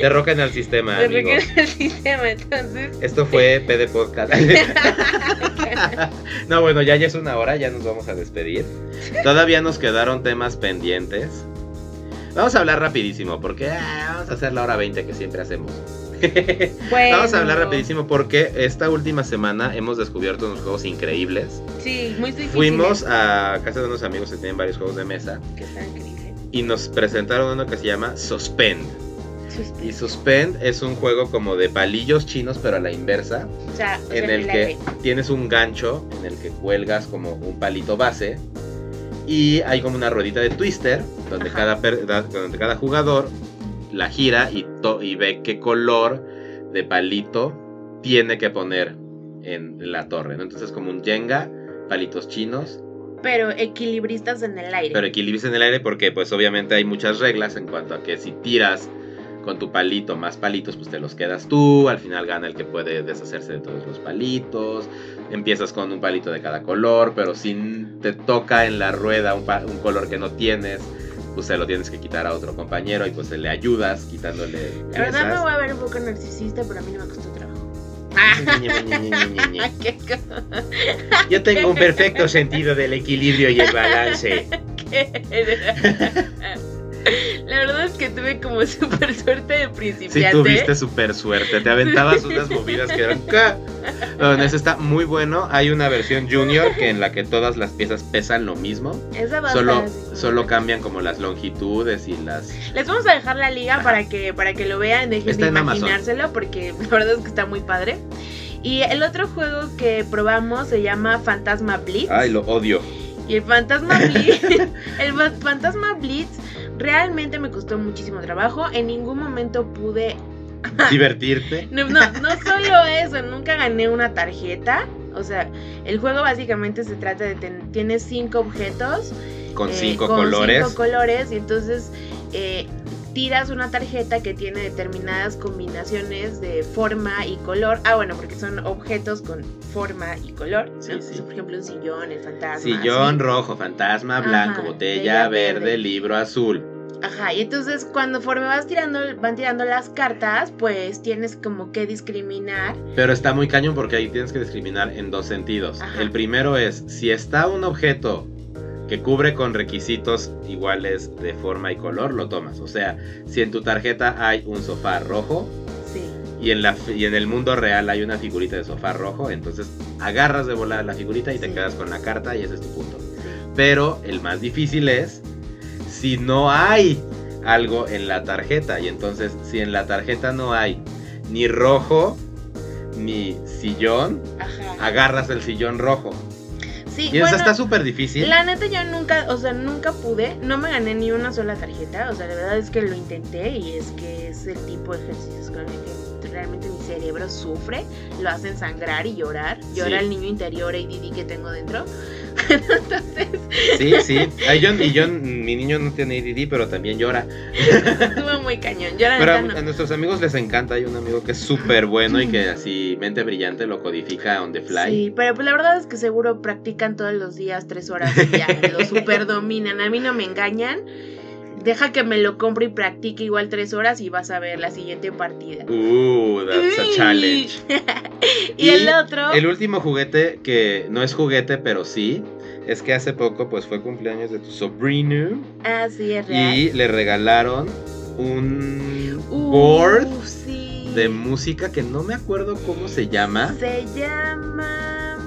Derrocan al sistema, de amigos. al sistema. Entonces, Esto fue PD Podcast. no, bueno, ya, ya es una hora, ya nos vamos a despedir. Todavía nos quedaron temas pendientes. Vamos a hablar rapidísimo, porque ah, vamos a hacer la hora 20 que siempre hacemos. bueno. Vamos a hablar rapidísimo porque esta última semana hemos descubierto unos juegos increíbles. Sí, muy difícil. Fuimos a casa de unos amigos que tienen varios juegos de mesa Que está increíble. Y nos presentaron uno que se llama Suspend. Y Suspend es un juego como de palillos chinos pero a la inversa. O sea, en el que tienes un gancho en el que cuelgas como un palito base y hay como una ruedita de twister donde, cada, per- donde cada jugador la gira y, to- y ve qué color de palito tiene que poner en la torre. ¿no? Entonces es como un Jenga, palitos chinos, Pero equilibristas en el aire. pero equilibres en el aire porque pues obviamente hay muchas reglas en cuanto a que si tiras con tu palito más palitos pues te los quedas tú, al final gana el que puede deshacerse de todos los palitos, empiezas con un palito de cada color, pero si te toca en la rueda un, un color que no tienes, pues se lo tienes que quitar a otro compañero y pues le ayudas quitándole La verdad me voy a ver un poco narcisista, pero a mí no me costó. Yo tengo un perfecto sentido del equilibrio y el balance. La verdad es que tuve como super suerte de Sí, principiante. tuviste super suerte. Te aventabas unas movidas que eran. Bueno, ese está muy bueno. Hay una versión junior que en la que todas las piezas pesan lo mismo. Esa va a Solo, estar como- solo cambian como las longitudes y las. Les vamos a dejar la liga para que, para que lo vean, dejen Está de imaginárselo porque la verdad es que está muy padre. Y el otro juego que probamos se llama Fantasma Blitz. Ay, lo odio. Y el Fantasma Blitz, el fa- Fantasma Blitz realmente me costó muchísimo trabajo. En ningún momento pude Divertirte. No, no, no solo eso, nunca gané una tarjeta. O sea, el juego básicamente se trata de ten- tienes cinco objetos Con eh, cinco con colores. cinco colores y entonces eh, tiras una tarjeta que tiene determinadas combinaciones de forma y color. Ah, bueno, porque son objetos con forma y color. ¿no? Sí, sí. Por ejemplo, un sillón, el fantasma. Sillón así. rojo, fantasma blanco, Ajá, botella botella verde, verde. libro azul. Ajá, y entonces cuando forme vas tirando, van tirando las cartas, pues tienes como que discriminar. Pero está muy cañón porque ahí tienes que discriminar en dos sentidos. Ajá. El primero es, si está un objeto que cubre con requisitos iguales de forma y color, lo tomas. O sea, si en tu tarjeta hay un sofá rojo Sí. y en, la, y en el mundo real hay una figurita de sofá rojo, entonces agarras de volar la figurita y te Sí. quedas con la carta y ese es tu punto. Pero el más difícil es si no hay algo en la tarjeta. Y entonces, si en la tarjeta no hay ni rojo ni sillón, Ajá. agarras el sillón rojo. Sí, Y eso bueno, está súper difícil. la neta yo nunca, o sea, nunca pude, no me gané ni una sola tarjeta, o sea, la verdad es que lo intenté y es que es el tipo de ejercicios con el que realmente mi cerebro sufre, lo hacen sangrar y llorar, llora Sí. el niño interior ADD que tengo dentro. Entonces, Sí, sí. Ay, yo- y yo, mi niño no tiene ADD, pero también llora. estuvo muy cañón. La Pero a, no- a nuestros amigos les encanta. Hay un amigo que es súper bueno y que así, mente brillante, lo codifica on the fly. Sí, pero pues la verdad es que seguro practican todos los días tres horas y ya lo super dominan. A mí no me engañan. Deja que me lo compre y practique igual tres horas y vas a ver la siguiente partida. Uh, that's a challenge. y, el otro. El último juguete que no es juguete, pero sí, es que hace poco pues fue cumpleaños de tu sobrino Ah, sí, es real. y le regalaron un Uh, board sí. de música que no me acuerdo cómo se llama. Se llama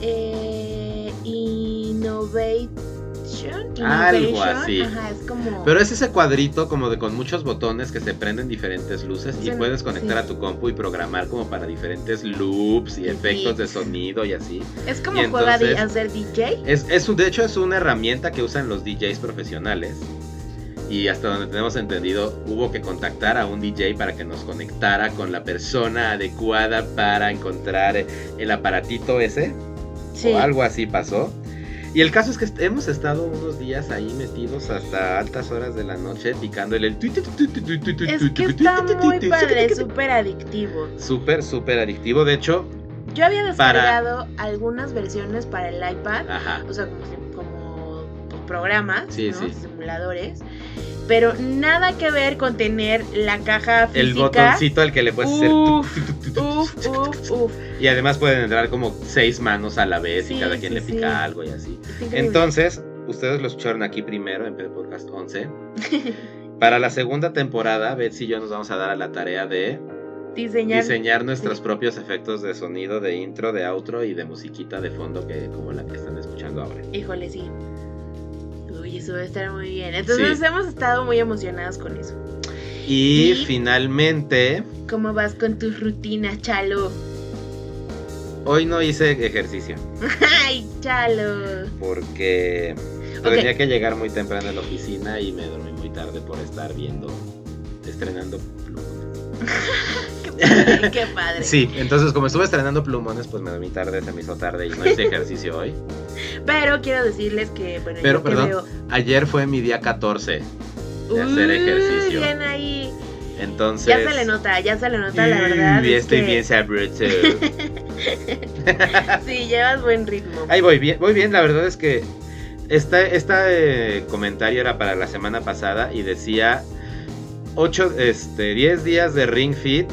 eh, Algo así. Ajá, es como. Pero es ese cuadrito como de con muchos botones que se prenden diferentes luces y puedes conectar sí. a tu compu y programar como para diferentes loops y Y efectos de sonido y así. es como juega de, ser DJ. Es, es un- de hecho es una herramienta que usan los DJs profesionales. Y hasta donde tenemos entendido, hubo que contactar a un DJ para que nos conectara con la persona adecuada para encontrar el aparatito ese. Sí. O algo así pasó. Y el caso es que hemos estado unos días ahí metidos hasta altas horas de la noche picándole el... Es que está muy padre, es súper adictivo. Súper, súper adictivo. De hecho, Yo había Para- descargado algunas versiones para el iPad, ajá. o sea, como, como, programas, Sí, ¿no? sí. simuladores. Pero nada que ver con tener la caja física. El botoncito al que le puedes hacer. Uf. Y además pueden entrar como seis manos a la vez y cada quien sí, le pica sí. algo y así. Entonces, ustedes lo escucharon aquí primero en Podcast 11. Para la segunda temporada, Betsy y yo nos vamos a dar a la tarea de diseñar. diseñar nuestros propios efectos de sonido, de intro, de outro y de musiquita de fondo que como la que están escuchando ahora. Híjole, sí. Uy, eso va a estar muy bien. Entonces Sí. hemos estado muy emocionados con eso. Y, Y- finalmente, ¿Cómo vas con tus rutinas, Chalo? hoy no hice ejercicio Ay, Chalo. porque Ok. tenía que llegar muy temprano a la oficina y me dormí muy tarde por estar viendo, estrenando plumones. Qué padre. Sí, entonces como estuve estrenando plumones, pues me dormí tarde, se me hizo tarde y no hice ejercicio hoy. Pero quiero decirles que, bueno, Pero, perdón, Ayer fue mi día 14 de hacer Uy, ejercicio. Bien ahí. Entonces... Ya se le nota, ya se le nota, la verdad. Uy, es estoy que bien sabroso. Sí, llevas buen ritmo. Ahí voy bien, voy bien, la verdad es que este, este comentario era para la semana pasada y decía 8, este, 10 días de ring fit,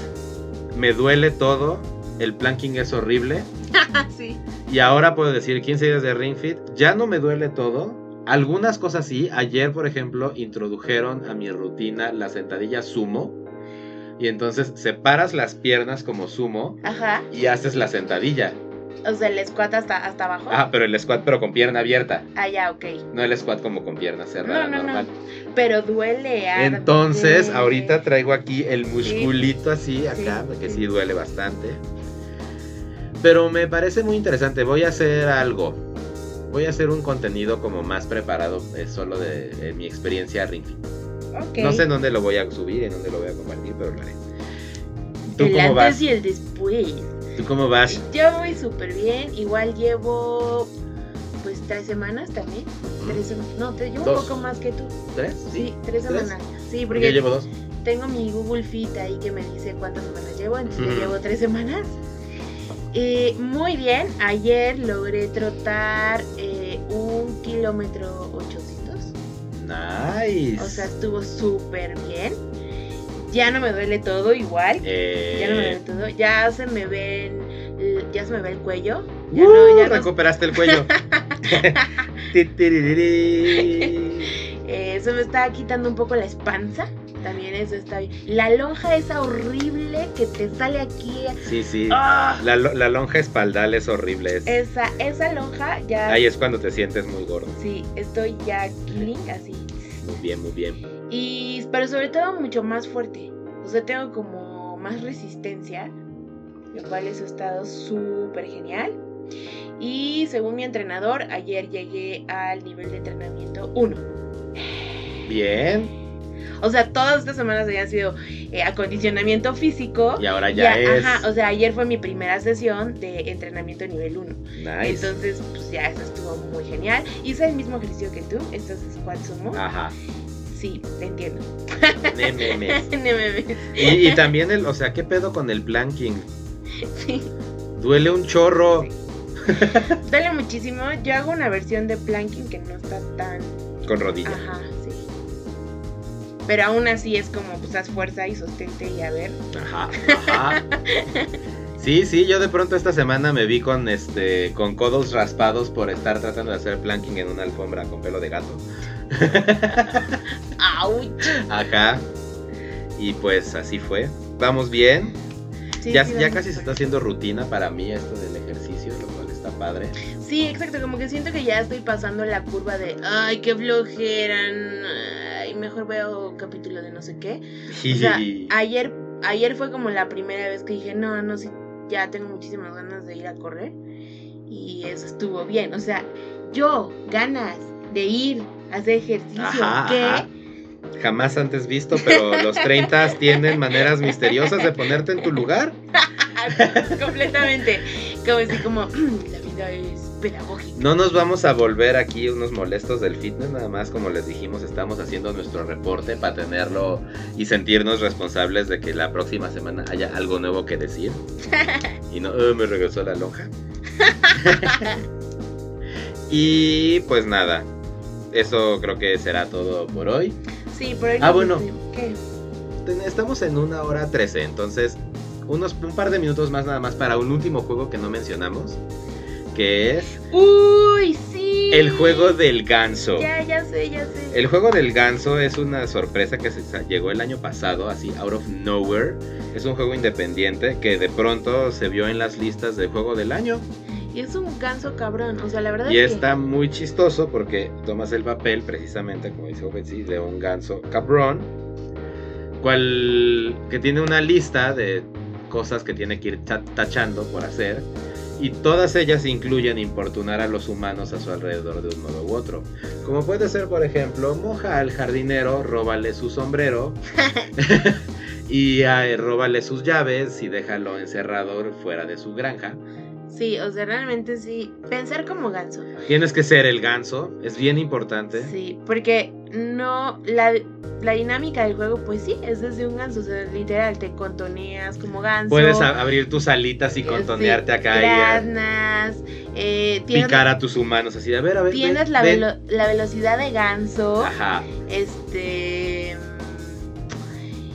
me duele todo, el planking es horrible sí. y ahora puedo decir 15 días de ring fit, ya no me duele todo. Algunas cosas sí, ayer por ejemplo introdujeron a mi rutina la sentadilla sumo y entonces separas las piernas como sumo Ajá. y haces la sentadilla. O sea, el squat hasta, hasta abajo. Ah, pero el squat pero con pierna abierta. Ah, ya, ok. No el squat como con pierna cerrada No, no, no. Pero duele. arde. Entonces, ahorita traigo aquí el musculito así acá, Sí, porque sí. sí duele bastante. Pero me parece muy interesante. Voy a hacer algo. Voy a hacer un contenido como más preparado, eh, solo de, de mi experiencia ring fit. Ok. No sé en dónde lo voy a subir, en dónde lo voy a compartir, pero lo haré. ¿Tú el cómo antes vas? y el después. ¿Tú cómo vas? Yo voy súper bien. Igual llevo. Pues tres semanas también. Tres semanas. No, te llevo Dos. un poco más que tú. ¿Tres? Sí, tres ¿Tres? semanas. Sí, Yo porque llevo dos. tengo mi Google Fit ahí que me dice cuántas semanas llevo, entonces yo llevo tres semanas. Eh, muy bien, ayer logré trotar eh, un kilómetro 800, Nice. o sea, estuvo súper bien. Ya no me duele todo igual, Eh, ya no me duele todo, ya se me ven, eh, ya se me ve el cuello, ya ¡uh! no, ya no- recuperaste el cuello. Eh, se me está quitando un poco la espanza, también eso está bien. La lonja esa horrible que te sale aquí, sí, sí. ¡ah! La, lo- la lonja espaldal es horrible. es- Esa, esa lonja ya. Ahí es cuando te sientes muy gordo. Sí, estoy ya killing así. Muy bien, muy bien. Y, pero sobre todo mucho más fuerte. O sea, tengo como más resistencia. Lo cual eso ha estado súper genial. Y según mi entrenador, ayer llegué al nivel de entrenamiento 1. Bien. O sea, todas estas semanas habían sido eh, acondicionamiento físico. Y ahora ya, es. Ajá, o sea, ayer fue mi primera sesión de entrenamiento nivel 1. nice. Entonces, pues ya eso estuvo muy genial. Hice el mismo ejercicio que tú, estos squat sumo. Ajá. Sí, te entiendo. Ne, me, me. No me ves. Y, y también el, o sea, ¿qué pedo con el planking? Sí. Duele un chorro. Duele muchísimo. Yo hago una versión de planking que no está tan. Con rodilla. Ajá, sí. Pero aún así es como, pues haz fuerza y sostente y a ver. Ajá, ajá. Sí, sí, yo de pronto esta semana me vi con este con codos raspados por estar tratando de hacer planking en una alfombra con pelo de gato. ¡Auch! Ajá. Y pues así fue. Vamos bien. Sí, ya sí, ya casi se está haciendo rutina para mí esto del ejercicio, lo cual está padre. Sí, exacto, como que siento que ya estoy pasando la curva de, ay, qué flojera, ay, mejor veo capítulo de no sé qué. O sea, ayer, ayer fue como la primera vez que dije, no, no, sí, ya tengo muchísimas ganas de ir a correr. Y eso estuvo bien, o sea, yo, ganas de ir hacer ejercicio, Ajá, ¿qué? ajá. Jamás antes visto, pero los 30 tienen maneras misteriosas de ponerte en tu lugar. Completamente, como así como, la vida es pedagógica. No nos vamos a volver aquí unos molestos del fitness, nada más como les dijimos, estamos haciendo nuestro reporte para tenerlo y sentirnos responsables de que la próxima semana haya algo nuevo que decir. Y no, "Eh, me regresó la lonja. y pues nada, eso creo que será todo por hoy. Sí, por ahí. Ah, bueno. ¿Qué? Estamos en una hora 13, entonces unos, un par de minutos más nada más para un último juego que no mencionamos, que es Uy, sí. el juego del ganso. Ya, ya sé, ya sé. El juego del ganso es una sorpresa que se llegó el año pasado, así out of nowhere. Es un juego independiente que de pronto se vio en las listas de juego del año. Y es un ganso cabrón. O sea, la verdad Y es que- está muy chistoso porque tomas el papel, precisamente, como dice Betsy, de un ganso cabrón, cual que tiene una lista de cosas que tiene que ir ta- tachando por hacer. Y todas ellas incluyen importunar a los humanos a su alrededor de un modo u otro. Como puede ser, por ejemplo, moja al jardinero, róbale su sombrero y eh, róbale sus llaves y déjalo encerrado fuera de su granja. Sí, o sea, realmente sí. Pensar como ganso. Tienes que ser el ganso, es bien importante. Sí, porque no. La, la dinámica del juego, pues sí, es desde un ganso. O sea, literal, te contoneas como ganso. Puedes abrir tus alitas y contonearte sí, acá granas, eh, tienes, picar a tus humanos así a ver, a ver. tienes ven, la, ven". velo- la velocidad de ganso. Ajá. Este.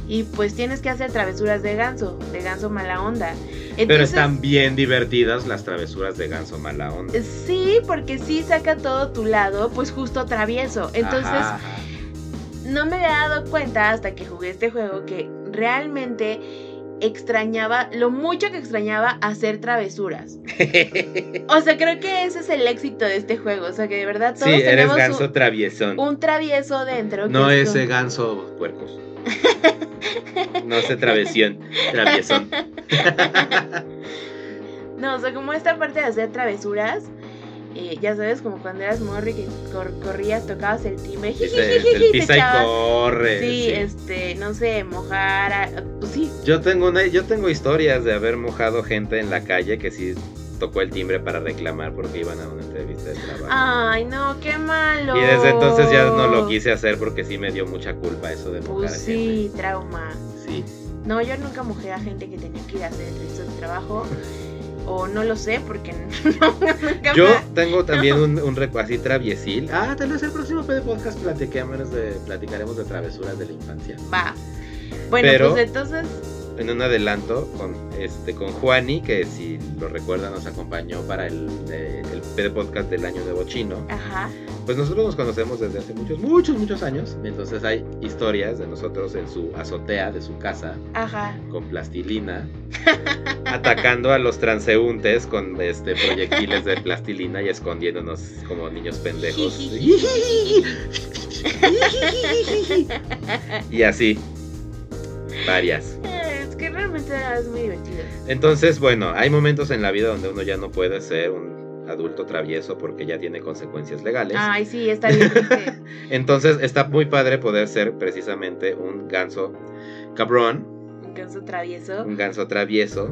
Y pues tienes que hacer travesuras de ganso, de ganso mala onda. Pero están bien divertidas las travesuras de ganso mala onda. Sí, porque sí saca todo tu lado, pues justo travieso. Entonces, Ajá, no me había dado cuenta hasta que jugué este juego que realmente extrañaba, lo mucho que extrañaba hacer travesuras. O sea, creo que ese es el éxito de este juego. O sea, que de verdad todos sí, eres tenemos ganso un, traviesón. un travieso dentro. no es ese ganso puercos. no ese travesión, traviesón. No, o sea, como esta parte de hacer travesuras. eh, ya sabes, como cuando eras morri que cor- corrías, tocabas el timbre, el pisa y corre. Sí, sí. este, no sé, mojar, a- pues sí, Yo tengo una, yo tengo historias de haber mojado gente en la calle que sí tocó el timbre para reclamar porque iban a una entrevista de trabajo. Ay, no, qué malo. Y desde entonces ya no lo quise hacer porque sí me dio mucha culpa eso de mojar Pues gente. sí, trauma. Sí. No, yo nunca mojé a gente que tenía que ir a hacer entrevistas de trabajo. O no lo sé, porque no, nunca Yo me- tengo también un, un recu- así traviesil. Ah, tal vez el próximo PD Podcast platiquemos de, platicaremos de travesuras de la infancia. Va. Bueno, Pero- pues entonces, En un adelanto con este con Juani, que si lo recuerdan nos acompañó para el, eh, el Podcast del año nuevo chino. ajá. Pues nosotros nos conocemos desde hace muchos, muchos, muchos años. Entonces hay historias de nosotros en su azotea de su casa Ajá. con plastilina, atacando a los transeúntes con este proyectiles de plastilina y escondiéndonos como niños pendejos. y así. Varias. Que realmente es muy divertido. Entonces, bueno, hay momentos en la vida donde uno ya no puede ser un adulto travieso porque ya tiene consecuencias legales. Ay, sí, está bien. Entonces está muy padre poder ser precisamente un ganso cabrón, Un ganso travieso. un ganso travieso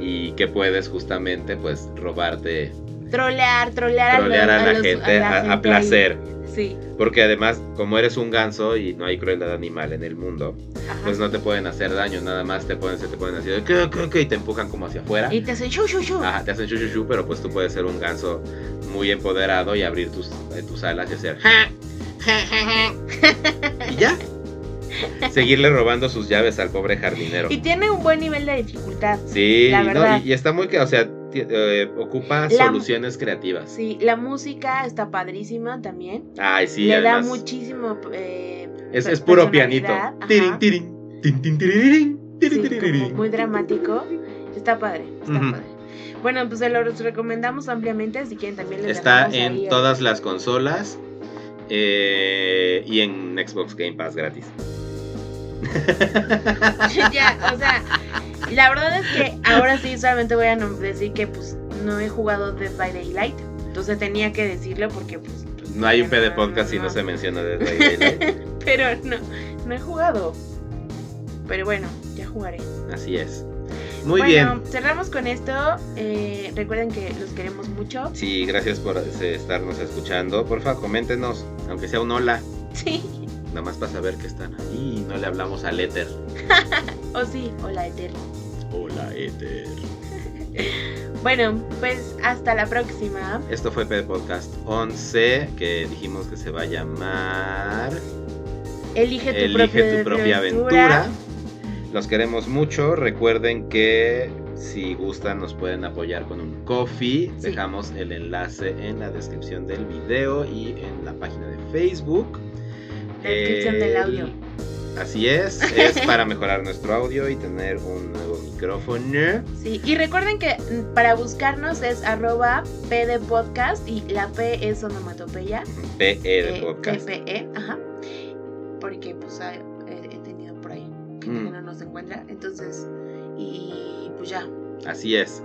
y que puedes justamente pues robarte, Trolear, trolear, a trolear a la los- gente la a, a gente ahí. placer. Sí. Porque además, como eres un ganso y no hay crueldad animal en el mundo, Ajá. pues no te pueden hacer daño, nada más te pueden, se te pueden decir, ¿qué, qué, qué? Y te empujan como hacia afuera. Y te hacen shu. Ajá, te hacen chuchuchu, pero pues tú puedes ser un ganso muy empoderado y abrir tus, eh, tus alas y hacer "Ja, ja, ja, ja". y ya. Seguirle robando sus llaves al pobre jardinero. Y tiene un buen nivel de dificultad. Sí, La no, verdad. y, y está muy que, o sea, eh, ocupa La- soluciones creativas. Sí, la música está padrísima también. Ay, sí, Le da muchísimo. eh, es, es puro pianito. Tirin, tirin, tin, tin, Sí, muy dramático. Está padre, está padre. Bueno, pues se los recomendamos ampliamente. Si quieren, también les Está ahí en el- todas las consolas eh, y en Xbox Game Pass gratis. ya, o sea, la verdad es que ahora sí solamente voy a decir que pues no he jugado Dead by Daylight. Entonces tenía que decirlo porque pues. No hay un no, PD podcast si no no. se menciona Dead by Daylight. Pero no, no he jugado. Pero bueno, ya jugaré. Así es. Muy bueno, bien. cerramos con esto. Eh, recuerden que los queremos mucho. Sí, gracias por eh, estarnos escuchando. Porfa, coméntenos, aunque sea un hola. Sí. Nada más para saber que están ahí. No le hablamos al éter. O sí, hola Eter. Hola, éter. bueno, pues hasta la próxima. Esto fue PD Podcast 11, que dijimos que se va a llamar Elige tu, Elige propia, tu propia aventura. Los queremos mucho. Recuerden que si gustan nos pueden apoyar con un coffee. Sí. Dejamos el enlace en la descripción del video y en la página de Facebook. La descripción del audio. Así es, es para mejorar nuestro audio y tener un nuevo micrófono. Sí, y recuerden que para buscarnos es arroba pdpodcast y la P es onomatopeya. PE de eh, podcast. PPE, ajá. Porque pues he, he tenido por ahí Mm. que no nos encuentra. Entonces, y pues ya. Así es.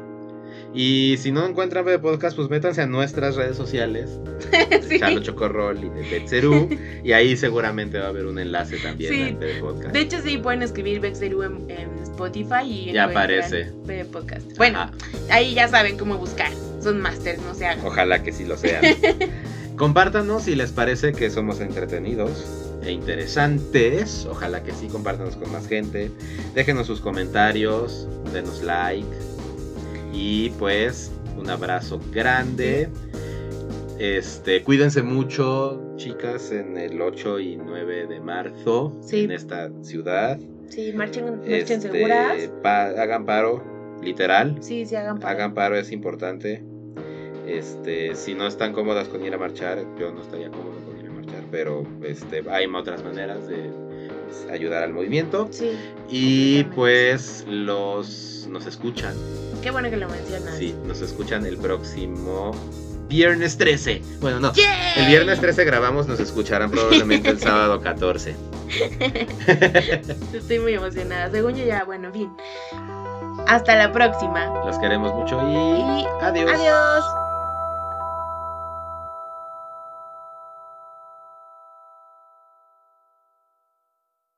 Y si no encuentran PD Podcast, pues métanse a nuestras redes sociales, Sí. Charlo Chocorrol y de Betseru, y ahí seguramente va a haber un enlace también Sí. al Podcast. De hecho, sí pueden escribir Bexeru en, en Spotify y Ya aparece. Podcast. Bueno, Ajá. ahí ya saben cómo buscar. Son masters, no se hagan. Ojalá que sí lo sean. Compártanos si les parece que somos entretenidos e interesantes. Ojalá que sí, compártanos con más gente. Déjenos sus comentarios, denos like. Y pues, un abrazo grande. Este, cuídense mucho, chicas, en el 8 y 9 de marzo Sí. en esta ciudad. Sí, marchen, marchen Este, seguras. pa- hagan paro, literal. Sí, sí, hagan para. Hagan paro es importante. Este, si no están cómodas con ir a marchar, yo no estaría cómodo con ir a marchar, pero este, hay otras maneras de pues, ayudar al movimiento. Sí, Y pues los nos escuchan, qué bueno que lo mencionas. sí, nos escuchan el próximo viernes 13. Bueno, no. ¡Yay! El viernes 13 grabamos, nos escucharán probablemente el sábado 14. Estoy muy emocionada. Según yo ya, bueno, bien. Hasta la próxima. Los queremos mucho y Y adiós. adiós.